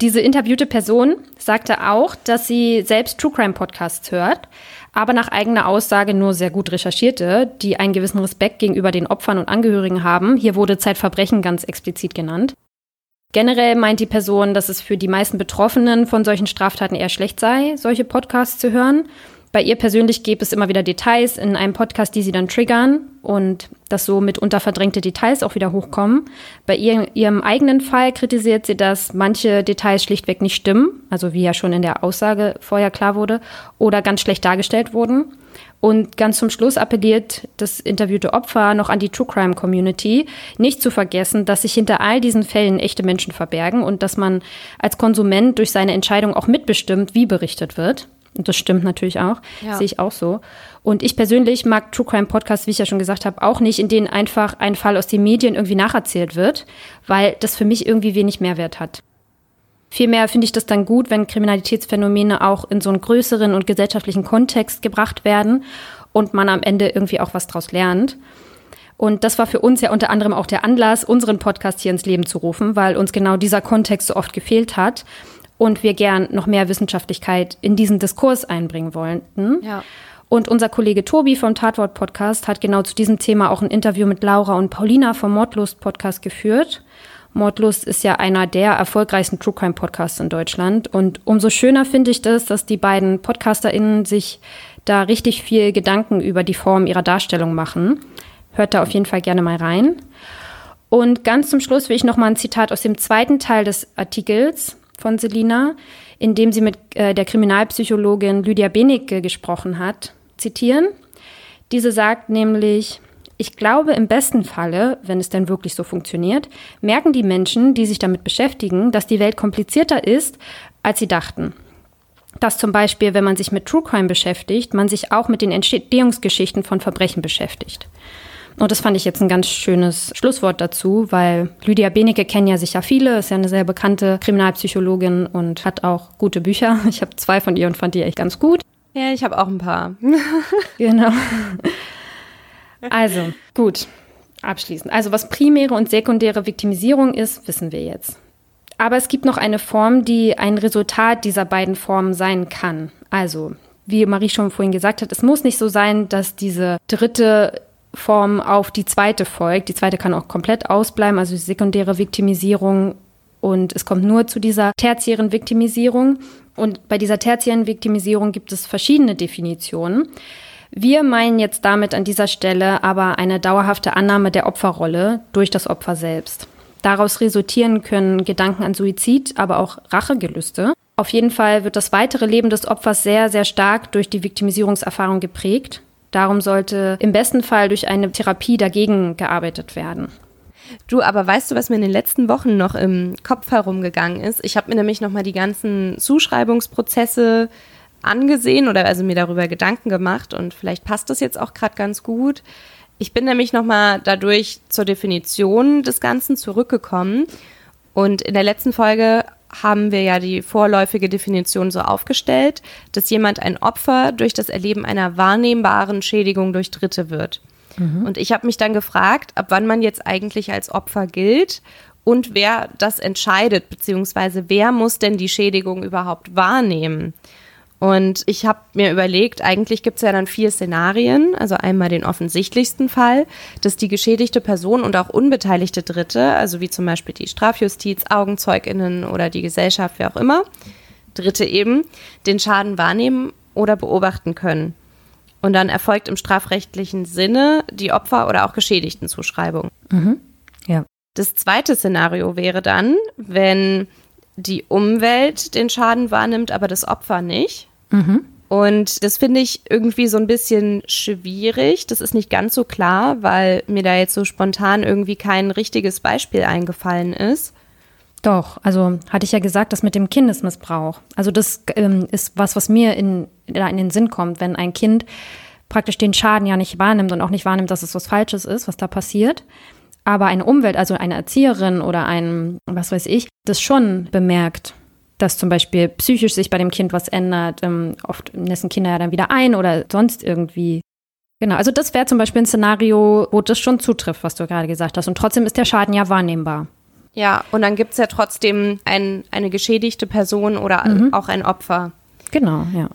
Diese interviewte Person sagte auch, dass sie selbst True Crime Podcasts hört, aber nach eigener Aussage nur sehr gut recherchierte, die einen gewissen Respekt gegenüber den Opfern und Angehörigen haben. Hier wurde Zeitverbrechen ganz explizit genannt. Generell meint die Person, dass es für die meisten Betroffenen von solchen Straftaten eher schlecht sei, solche Podcasts zu hören. Bei ihr persönlich gäbe es immer wieder Details in einem Podcast, die sie dann triggern und dass so mitunter verdrängte Details auch wieder hochkommen. Bei ihr, ihrem eigenen Fall kritisiert sie, dass manche Details schlichtweg nicht stimmen, also wie ja schon in der Aussage vorher klar wurde, oder ganz schlecht dargestellt wurden. Und ganz zum Schluss appelliert das interviewte Opfer noch an die True Crime Community, nicht zu vergessen, dass sich hinter all diesen Fällen echte Menschen verbergen und dass man als Konsument durch seine Entscheidung auch mitbestimmt, wie berichtet wird. Und das stimmt natürlich auch. Ja. Sehe ich auch so. Und ich persönlich mag True Crime Podcasts, wie ich ja schon gesagt habe, auch nicht, in denen einfach ein Fall aus den Medien irgendwie nacherzählt wird, weil das für mich irgendwie wenig Mehrwert hat. Vielmehr finde ich das dann gut, wenn Kriminalitätsphänomene auch in so einen größeren und gesellschaftlichen Kontext gebracht werden und man am Ende irgendwie auch was draus lernt. Und das war für uns ja unter anderem auch der Anlass, unseren Podcast hier ins Leben zu rufen, weil uns genau dieser Kontext so oft gefehlt hat und wir gern noch mehr Wissenschaftlichkeit in diesen Diskurs einbringen wollten. Ja. Und unser Kollege Tobi vom Tatwort Podcast hat genau zu diesem Thema auch ein Interview mit Laura und Paulina vom Mordlust Podcast geführt. Mordlust ist ja einer der erfolgreichsten True Crime Podcasts in Deutschland. Und umso schöner finde ich das, dass die beiden PodcasterInnen sich da richtig viel Gedanken über die Form ihrer Darstellung machen. Hört da auf jeden Fall gerne mal rein. Und ganz zum Schluss will ich noch mal ein Zitat aus dem zweiten Teil des Artikels von Selina, in dem sie mit äh, der Kriminalpsychologin Lydia Benecke gesprochen hat, zitieren. Diese sagt nämlich, ich glaube, im besten Falle, wenn es denn wirklich so funktioniert, merken die Menschen, die sich damit beschäftigen, dass die Welt komplizierter ist, als sie dachten. Dass zum Beispiel, wenn man sich mit True Crime beschäftigt, man sich auch mit den Entstehungsgeschichten von Verbrechen beschäftigt. Und das fand ich jetzt ein ganz schönes Schlusswort dazu, weil Lydia Benecke kennen ja sicher viele, ist ja eine sehr bekannte Kriminalpsychologin und hat auch gute Bücher. Ich habe zwei von ihr und fand die echt ganz gut. Ja, ich habe auch ein paar. genau. Also, gut. Abschließend. Also, was primäre und sekundäre Viktimisierung ist, wissen wir jetzt. Aber es gibt noch eine Form, die ein Resultat dieser beiden Formen sein kann. Also, wie Marie schon vorhin gesagt hat, es muss nicht so sein, dass diese dritte Form auf die zweite folgt. Die zweite kann auch komplett ausbleiben, also die sekundäre Viktimisierung. Und es kommt nur zu dieser tertiären Viktimisierung. Und bei dieser tertiären Viktimisierung gibt es verschiedene Definitionen. Wir meinen jetzt damit an dieser Stelle aber eine dauerhafte Annahme der Opferrolle durch das Opfer selbst. Daraus resultieren können Gedanken an Suizid, aber auch Rachegelüste. Auf jeden Fall wird das weitere Leben des Opfers sehr, sehr stark durch die Viktimisierungserfahrung geprägt. Darum sollte im besten Fall durch eine Therapie dagegen gearbeitet werden. Du, aber weißt du, was mir in den letzten Wochen noch im Kopf herumgegangen ist? Ich habe mir nämlich nochmal die ganzen Zuschreibungsprozesse angesehen oder also mir darüber Gedanken gemacht und vielleicht passt das jetzt auch gerade ganz gut. Ich bin nämlich nochmal dadurch zur Definition des Ganzen zurückgekommen und in der letzten Folge haben wir ja die vorläufige Definition so aufgestellt, dass jemand ein Opfer durch das Erleben einer wahrnehmbaren Schädigung durch Dritte wird. Mhm. Und ich habe mich dann gefragt, ab wann man jetzt eigentlich als Opfer gilt und wer das entscheidet, beziehungsweise wer muss denn die Schädigung überhaupt wahrnehmen. Und ich habe mir überlegt, eigentlich gibt es ja dann vier Szenarien. Also einmal den offensichtlichsten Fall, dass die geschädigte Person und auch unbeteiligte Dritte, also wie zum Beispiel die Strafjustiz, AugenzeugInnen oder die Gesellschaft, wer auch immer, Dritte eben, den Schaden wahrnehmen oder beobachten können. Und dann erfolgt im strafrechtlichen Sinne die Opfer- oder auch Geschädigten-Zuschreibung. Mhm. Ja. Das zweite Szenario wäre dann, wenn die Umwelt den Schaden wahrnimmt, aber das Opfer nicht. Mhm. Und das finde ich irgendwie so ein bisschen schwierig. Das ist nicht ganz so klar, weil mir da jetzt so spontan irgendwie kein richtiges Beispiel eingefallen ist. Doch, also hatte ich ja gesagt, das mit dem Kindesmissbrauch. Also das ähm, ist was, was mir in, in den Sinn kommt, wenn ein Kind praktisch den Schaden ja nicht wahrnimmt und auch nicht wahrnimmt, dass es was Falsches ist, was da passiert. Aber eine Umwelt, also eine Erzieherin oder ein, was weiß ich, das schon bemerkt, dass zum Beispiel psychisch sich bei dem Kind was ändert. Ähm, oft nässen Kinder ja dann wieder ein oder sonst irgendwie. Genau, also das wäre zum Beispiel ein Szenario, wo das schon zutrifft, was du gerade gesagt hast. Und trotzdem ist der Schaden ja wahrnehmbar. Ja, und dann gibt es ja trotzdem ein, eine geschädigte Person oder mhm. auch ein Opfer. Genau, ja.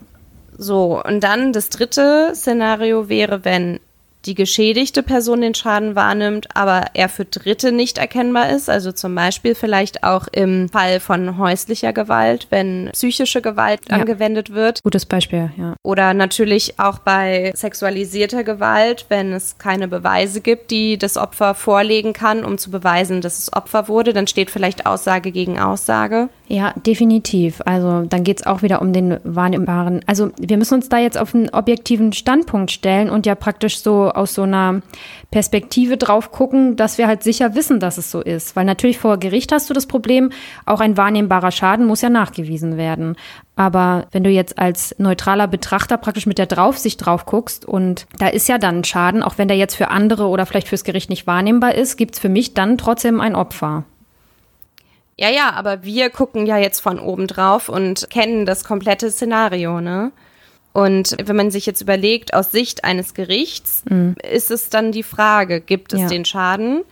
So, und dann das dritte Szenario wäre, wenn die geschädigte Person den Schaden wahrnimmt, aber er für Dritte nicht erkennbar ist. Also zum Beispiel vielleicht auch im Fall von häuslicher Gewalt, wenn psychische Gewalt ja. angewendet wird. Gutes Beispiel, ja. Oder natürlich auch bei sexualisierter Gewalt, wenn es keine Beweise gibt, die das Opfer vorlegen kann, um zu beweisen, dass es Opfer wurde, dann steht vielleicht Aussage gegen Aussage. Ja, definitiv. Also dann geht es auch wieder um den wahrnehmbaren. Also wir müssen uns da jetzt auf einen objektiven Standpunkt stellen und ja praktisch so aus so einer Perspektive drauf gucken, dass wir halt sicher wissen, dass es so ist. Weil natürlich vor Gericht hast du das Problem, auch ein wahrnehmbarer Schaden muss ja nachgewiesen werden. Aber wenn du jetzt als neutraler Betrachter praktisch mit der Draufsicht drauf guckst und da ist ja dann ein Schaden, auch wenn der jetzt für andere oder vielleicht fürs Gericht nicht wahrnehmbar ist, gibt es für mich dann trotzdem ein Opfer. Ja, ja, aber wir gucken ja jetzt von oben drauf und kennen das komplette Szenario, ne? Und wenn man sich jetzt überlegt, aus Sicht eines Gerichts, mhm. ist es dann die Frage, gibt es ja. den Schaden?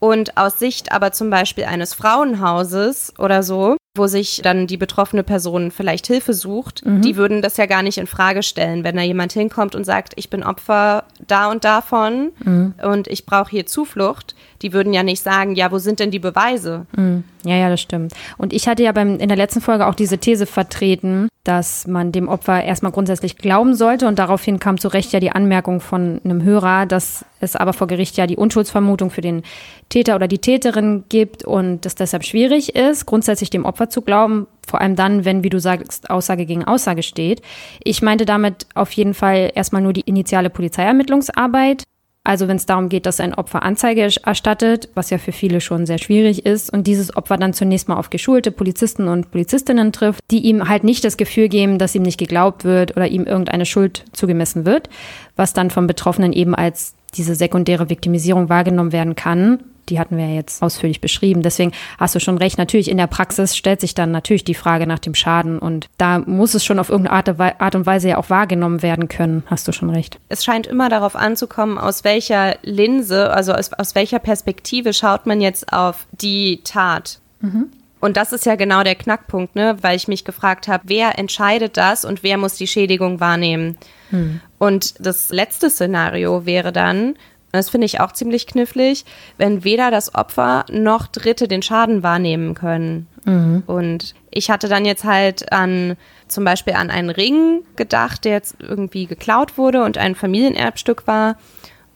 Und aus Sicht aber zum Beispiel eines Frauenhauses oder so, wo sich dann die betroffene Person vielleicht Hilfe sucht, mhm. die würden das ja gar nicht in Frage stellen, wenn da jemand hinkommt und sagt, ich bin Opfer da und davon mhm. und ich brauche hier Zuflucht. Die würden ja nicht sagen, ja, wo sind denn die Beweise? Mhm. Ja, ja, das stimmt. Und ich hatte ja beim, in der letzten Folge auch diese These vertreten, dass man dem Opfer erstmal grundsätzlich glauben sollte und daraufhin kam zu Recht ja die Anmerkung von einem Hörer, dass es aber vor Gericht ja die Unschuldsvermutung für den Täter oder die Täterin gibt und das deshalb schwierig ist, grundsätzlich dem Opfer zu glauben, vor allem dann, wenn, wie du sagst, Aussage gegen Aussage steht. Ich meinte damit auf jeden Fall erstmal nur die initiale Polizeiermittlungsarbeit. Also wenn es darum geht, dass ein Opfer Anzeige erstattet, was ja für viele schon sehr schwierig ist, und dieses Opfer dann zunächst mal auf geschulte Polizisten und Polizistinnen trifft, die ihm halt nicht das Gefühl geben, dass ihm nicht geglaubt wird oder ihm irgendeine Schuld zugemessen wird, was dann vom Betroffenen eben als diese sekundäre Viktimisierung wahrgenommen werden kann die hatten wir ja jetzt ausführlich beschrieben. Deswegen hast du schon recht. Natürlich in der Praxis stellt sich dann natürlich die Frage nach dem Schaden und da muss es schon auf irgendeine Art und Weise ja auch wahrgenommen werden können. Hast du schon recht. Es scheint immer darauf anzukommen, aus welcher Linse, also aus, aus welcher Perspektive schaut man jetzt auf die Tat. Mhm. Und das ist ja genau der Knackpunkt, ne? weil ich mich gefragt habe, wer entscheidet das und wer muss die Schädigung wahrnehmen? Hm. Und das letzte Szenario wäre dann, das finde ich auch ziemlich knifflig, wenn weder das Opfer noch Dritte den Schaden wahrnehmen können. Mhm. Und ich hatte dann jetzt halt an zum Beispiel an einen Ring gedacht, der jetzt irgendwie geklaut wurde und ein Familienerbstück war.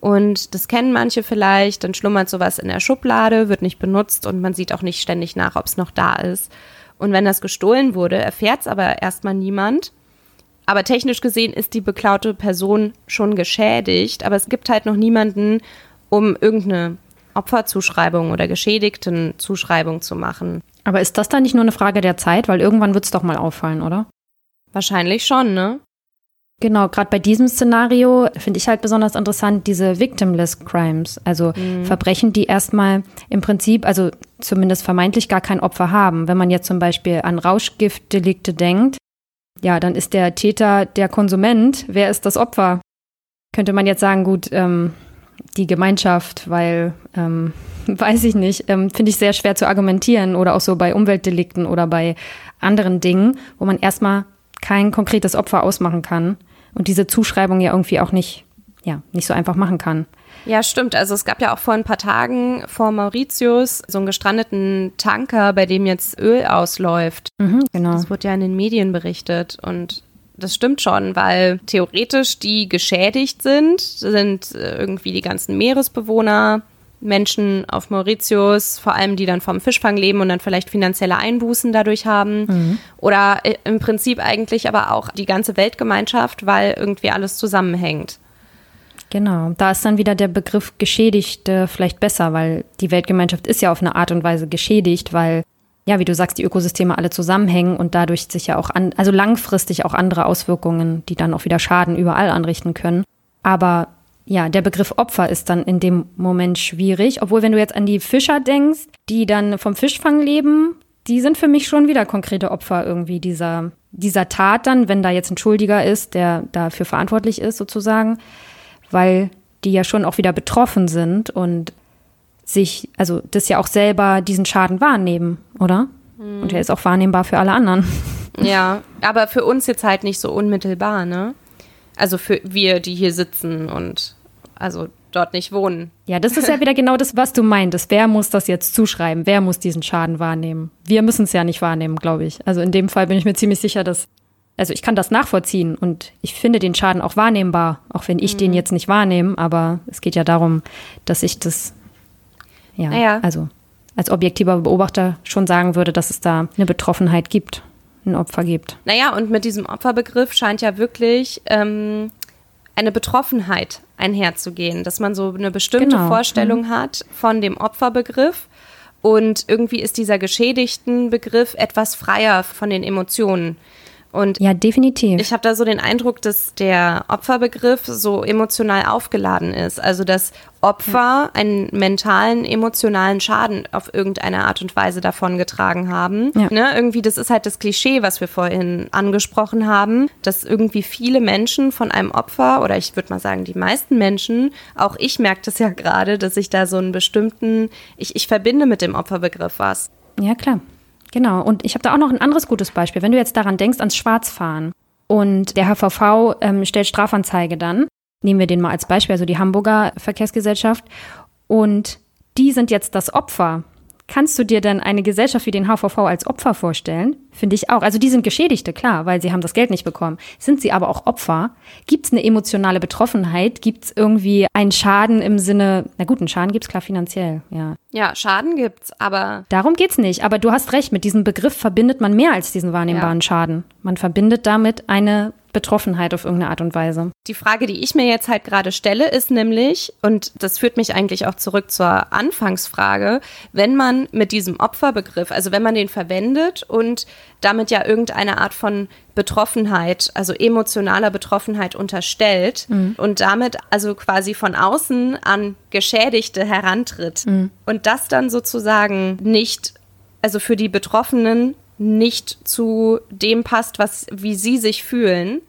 Und das kennen manche vielleicht, dann schlummert sowas in der Schublade, wird nicht benutzt und man sieht auch nicht ständig nach, ob es noch da ist. Und wenn das gestohlen wurde, erfährt es aber erstmal niemand. Aber technisch gesehen ist die beklaute Person schon geschädigt, aber es gibt halt noch niemanden, um irgendeine Opferzuschreibung oder geschädigten Zuschreibung zu machen. Aber ist das dann nicht nur eine Frage der Zeit? Weil irgendwann wird es doch mal auffallen, oder? Wahrscheinlich schon, ne? Genau, gerade bei diesem Szenario finde ich halt besonders interessant diese Victimless Crimes, also mhm. Verbrechen, die erstmal im Prinzip, also zumindest vermeintlich gar kein Opfer haben. Wenn man jetzt zum Beispiel an Rauschgiftdelikte denkt, ja, dann ist der Täter der Konsument. Wer ist das Opfer? Könnte man jetzt sagen, gut, ähm, die Gemeinschaft, weil, ähm, weiß ich nicht, ähm, finde ich sehr schwer zu argumentieren oder auch so bei Umweltdelikten oder bei anderen Dingen, wo man erstmal kein konkretes Opfer ausmachen kann und diese Zuschreibung ja irgendwie auch nicht, ja, nicht so einfach machen kann. Ja, stimmt. Also es gab ja auch vor ein paar Tagen vor Mauritius so einen gestrandeten Tanker, bei dem jetzt Öl ausläuft. Mhm, genau. Das wurde ja in den Medien berichtet und das stimmt schon, weil theoretisch die geschädigt sind, sind äh, irgendwie die ganzen Meeresbewohner, Menschen auf Mauritius, vor allem die dann vom Fischfang leben und dann vielleicht finanzielle Einbußen dadurch haben. Mhm. Oder äh, im Prinzip eigentlich aber auch die ganze Weltgemeinschaft, weil irgendwie alles zusammenhängt. Genau, da ist dann wieder der Begriff Geschädigte vielleicht besser, weil die Weltgemeinschaft ist ja auf eine Art und Weise geschädigt, weil, ja, wie du sagst, die Ökosysteme alle zusammenhängen und dadurch sich ja auch an, also langfristig auch andere Auswirkungen, die dann auch wieder Schaden überall anrichten können. Aber ja, der Begriff Opfer ist dann in dem Moment schwierig. Obwohl, wenn du jetzt an die Fischer denkst, die dann vom Fischfang leben, die sind für mich schon wieder konkrete Opfer irgendwie dieser, dieser Tat dann, wenn da jetzt ein Schuldiger ist, der dafür verantwortlich ist sozusagen, weil die ja schon auch wieder betroffen sind und sich, also das ja auch selber diesen Schaden wahrnehmen, oder? Mhm. Und er ist auch wahrnehmbar für alle anderen. Ja, aber für uns jetzt halt nicht so unmittelbar, ne? Also für wir, die hier sitzen und also dort nicht wohnen. Ja, das ist ja wieder genau das, was du meintest. Wer muss das jetzt zuschreiben? Wer muss diesen Schaden wahrnehmen? Wir müssen es ja nicht wahrnehmen, glaube ich. Also in dem Fall bin ich mir ziemlich sicher, dass, also ich kann das nachvollziehen und ich finde den Schaden auch wahrnehmbar, auch wenn ich mhm. den jetzt nicht wahrnehme, aber es geht ja darum, dass ich das, ja, naja. also als objektiver Beobachter schon sagen würde, dass es da eine Betroffenheit gibt, ein Opfer gibt. Naja, und mit diesem Opferbegriff scheint ja wirklich ähm, eine Betroffenheit einherzugehen, dass man so eine bestimmte genau. Vorstellung mhm. hat von dem Opferbegriff und irgendwie ist dieser geschädigten Begriff etwas freier von den Emotionen. Und ja, definitiv. Ich habe da so den Eindruck, dass der Opferbegriff so emotional aufgeladen ist. Also dass Opfer ja. einen mentalen, emotionalen Schaden auf irgendeine Art und Weise davongetragen haben. Ja. Ne? Irgendwie, das ist halt das Klischee, was wir vorhin angesprochen haben, dass irgendwie viele Menschen von einem Opfer, oder ich würde mal sagen, die meisten Menschen, auch ich merke das ja gerade, dass ich da so einen bestimmten, ich, ich verbinde mit dem Opferbegriff was. Ja, klar. Genau. Und ich habe da auch noch ein anderes gutes Beispiel. Wenn du jetzt daran denkst, ans Schwarzfahren und der HVV ähm, stellt Strafanzeige dann, nehmen wir den mal als Beispiel, also die Hamburger Verkehrsgesellschaft, und die sind jetzt das Opfer Kannst du dir denn eine Gesellschaft wie den HVV als Opfer vorstellen? Finde ich auch. Also die sind Geschädigte, klar, weil sie haben das Geld nicht bekommen. Sind sie aber auch Opfer? Gibt es eine emotionale Betroffenheit? Gibt es irgendwie einen Schaden im Sinne, na gut, einen Schaden gibt es klar finanziell, ja. Ja, Schaden gibt's, aber. Darum geht's nicht. Aber du hast recht, mit diesem Begriff verbindet man mehr als diesen wahrnehmbaren ja. Schaden. Man verbindet damit eine Betroffenheit auf irgendeine Art und Weise. Die Frage, die ich mir jetzt halt gerade stelle, ist nämlich, und das führt mich eigentlich auch zurück zur Anfangsfrage, wenn man mit diesem Opferbegriff, also wenn man den verwendet und damit ja irgendeine Art von Betroffenheit, also emotionaler Betroffenheit unterstellt mhm. und damit also quasi von außen an Geschädigte herantritt mhm. und das dann sozusagen nicht, also für die Betroffenen nicht zu dem passt, was, wie sie sich fühlen,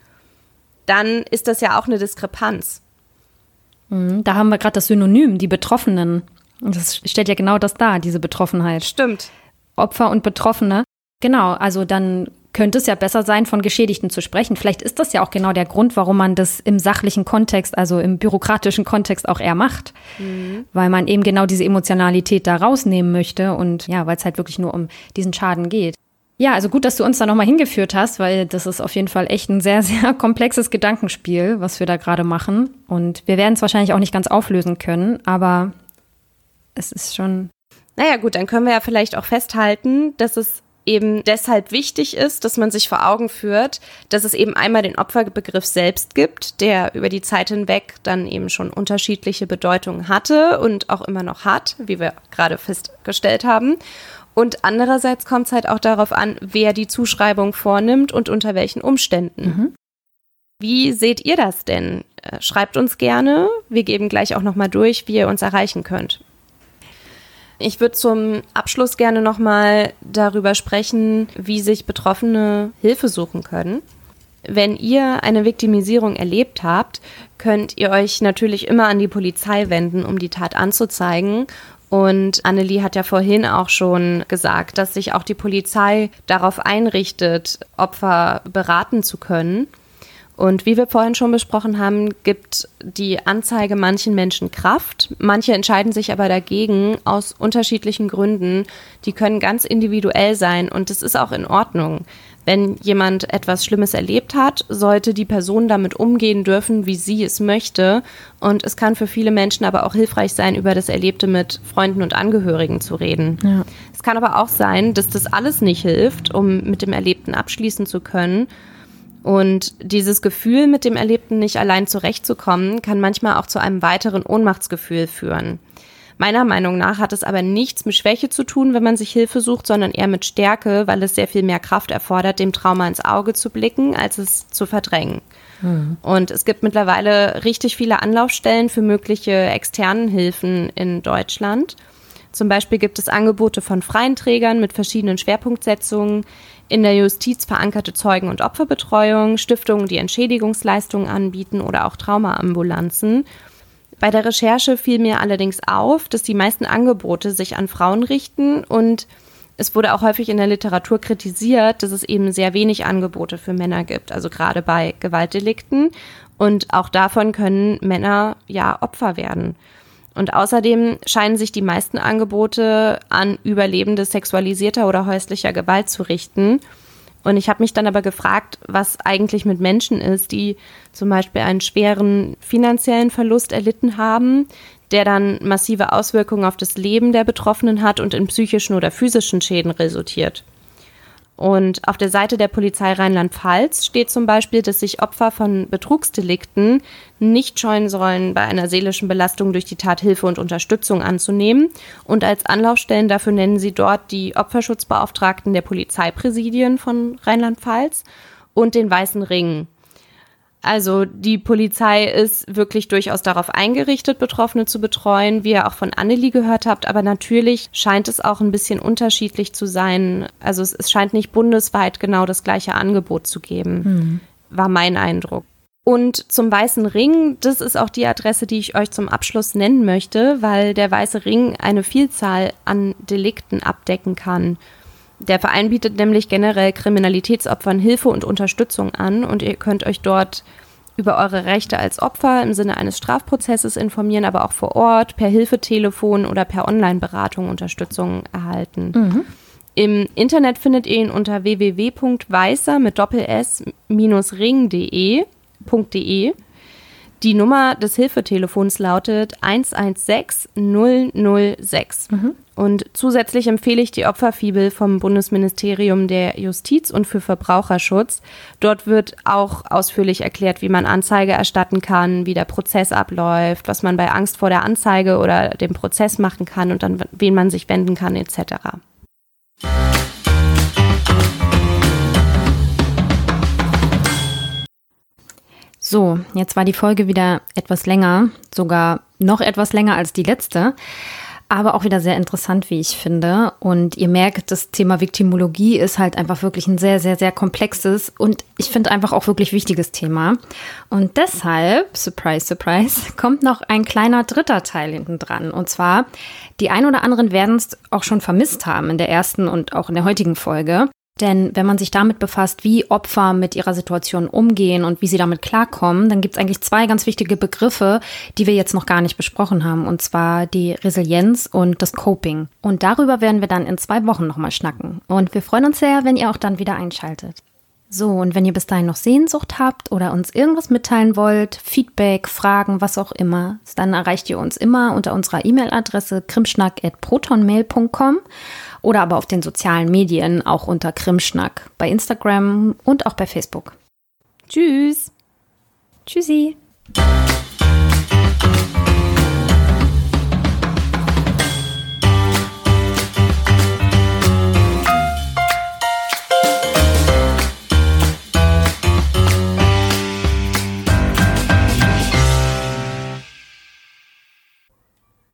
dann ist das ja auch eine Diskrepanz. Mhm, da haben wir gerade das Synonym, die Betroffenen. Das stellt ja genau das dar, diese Betroffenheit. Stimmt. Opfer und Betroffene. Genau, also dann könnte es ja besser sein, von Geschädigten zu sprechen. Vielleicht ist das ja auch genau der Grund, warum man das im sachlichen Kontext, also im bürokratischen Kontext auch eher macht. Mhm. Weil man eben genau diese Emotionalität da rausnehmen möchte und ja, weil es halt wirklich nur um diesen Schaden geht. Ja, also gut, dass du uns da nochmal hingeführt hast, weil das ist auf jeden Fall echt ein sehr, sehr komplexes Gedankenspiel, was wir da gerade machen. Und wir werden es wahrscheinlich auch nicht ganz auflösen können, aber es ist schon. Naja, gut, dann können wir ja vielleicht auch festhalten, dass es eben deshalb wichtig ist, dass man sich vor Augen führt, dass es eben einmal den Opferbegriff selbst gibt, der über die Zeit hinweg dann eben schon unterschiedliche Bedeutungen hatte und auch immer noch hat, wie wir gerade festgestellt haben. Und andererseits kommt es halt auch darauf an, wer die Zuschreibung vornimmt und unter welchen Umständen. Mhm. Wie seht ihr das denn? Äh, schreibt uns gerne. Wir geben gleich auch nochmal durch, wie ihr uns erreichen könnt. Ich würde zum Abschluss gerne nochmal darüber sprechen, wie sich Betroffene Hilfe suchen können. Wenn ihr eine Viktimisierung erlebt habt, könnt ihr euch natürlich immer an die Polizei wenden, um die Tat anzuzeigen und Annelie hat ja vorhin auch schon gesagt, dass sich auch die Polizei darauf einrichtet, Opfer beraten zu können. Und wie wir vorhin schon besprochen haben, gibt die Anzeige manchen Menschen Kraft. Manche entscheiden sich aber dagegen aus unterschiedlichen Gründen. Die können ganz individuell sein und es ist auch in Ordnung. Wenn jemand etwas Schlimmes erlebt hat, sollte die Person damit umgehen dürfen, wie sie es möchte. Und es kann für viele Menschen aber auch hilfreich sein, über das Erlebte mit Freunden und Angehörigen zu reden. Ja. Es kann aber auch sein, dass das alles nicht hilft, um mit dem Erlebten abschließen zu können. Und dieses Gefühl, mit dem Erlebten nicht allein zurechtzukommen, kann manchmal auch zu einem weiteren Ohnmachtsgefühl führen. Meiner Meinung nach hat es aber nichts mit Schwäche zu tun, wenn man sich Hilfe sucht, sondern eher mit Stärke, weil es sehr viel mehr Kraft erfordert, dem Trauma ins Auge zu blicken, als es zu verdrängen. Mhm. Und es gibt mittlerweile richtig viele Anlaufstellen für mögliche externen Hilfen in Deutschland. Zum Beispiel gibt es Angebote von freien Trägern mit verschiedenen Schwerpunktsetzungen, in der Justiz verankerte Zeugen- und Opferbetreuung, Stiftungen, die Entschädigungsleistungen anbieten oder auch Traumaambulanzen. Bei der Recherche fiel mir allerdings auf, dass die meisten Angebote sich an Frauen richten und es wurde auch häufig in der Literatur kritisiert, dass es eben sehr wenig Angebote für Männer gibt, also gerade bei Gewaltdelikten. Und auch davon können Männer ja Opfer werden. Und außerdem scheinen sich die meisten Angebote an Überlebende sexualisierter oder häuslicher Gewalt zu richten. Und ich habe mich dann aber gefragt, was eigentlich mit Menschen ist, die zum Beispiel einen schweren finanziellen Verlust erlitten haben, der dann massive Auswirkungen auf das Leben der Betroffenen hat und in psychischen oder physischen Schäden resultiert. Und auf der Seite der Polizei Rheinland-Pfalz steht zum Beispiel, dass sich Opfer von Betrugsdelikten nicht scheuen sollen, bei einer seelischen Belastung durch die Tat Hilfe und Unterstützung anzunehmen. Und als Anlaufstellen dafür nennen sie dort die Opferschutzbeauftragten der Polizeipräsidien von Rheinland-Pfalz und den Weißen Ring. Also die Polizei ist wirklich durchaus darauf eingerichtet, Betroffene zu betreuen, wie ihr auch von Annelie gehört habt. Aber natürlich scheint es auch ein bisschen unterschiedlich zu sein. Also es, es scheint nicht bundesweit genau das gleiche Angebot zu geben, mhm. war mein Eindruck. Und zum Weißen Ring, das ist auch die Adresse, die ich euch zum Abschluss nennen möchte, weil der Weiße Ring eine Vielzahl an Delikten abdecken kann. Der Verein bietet nämlich generell Kriminalitätsopfern Hilfe und Unterstützung an und ihr könnt euch dort über eure Rechte als Opfer im Sinne eines Strafprozesses informieren, aber auch vor Ort, per Hilfetelefon oder per Online-Beratung Unterstützung erhalten. Mhm. Im Internet findet ihr ihn unter www.weißer mit doppel-s-ring.de. Die Nummer des Hilfetelefons lautet 116 006. Mhm. Und zusätzlich empfehle ich die Opferfibel vom Bundesministerium der Justiz und für Verbraucherschutz. Dort wird auch ausführlich erklärt, wie man Anzeige erstatten kann, wie der Prozess abläuft, was man bei Angst vor der Anzeige oder dem Prozess machen kann und an wen man sich wenden kann etc. So, jetzt war die Folge wieder etwas länger, sogar noch etwas länger als die letzte, aber auch wieder sehr interessant, wie ich finde. Und ihr merkt, das Thema Viktimologie ist halt einfach wirklich ein sehr, sehr, sehr komplexes und ich finde einfach auch wirklich wichtiges Thema. Und deshalb, surprise, surprise, kommt noch ein kleiner dritter Teil hinten dran. Und zwar, die ein oder anderen werden es auch schon vermisst haben in der ersten und auch in der heutigen Folge. Denn wenn man sich damit befasst, wie Opfer mit ihrer Situation umgehen und wie sie damit klarkommen, dann gibt es eigentlich zwei ganz wichtige Begriffe, die wir jetzt noch gar nicht besprochen haben, und zwar die Resilienz und das Coping. Und darüber werden wir dann in zwei Wochen nochmal schnacken. Und wir freuen uns sehr, wenn ihr auch dann wieder einschaltet. So, und wenn ihr bis dahin noch Sehnsucht habt oder uns irgendwas mitteilen wollt, Feedback, Fragen, was auch immer, dann erreicht ihr uns immer unter unserer E-Mail-Adresse krimschnack.protonmail.com oder aber auf den sozialen Medien auch unter Krimschnack bei Instagram und auch bei Facebook. Tschüss. Tschüssi.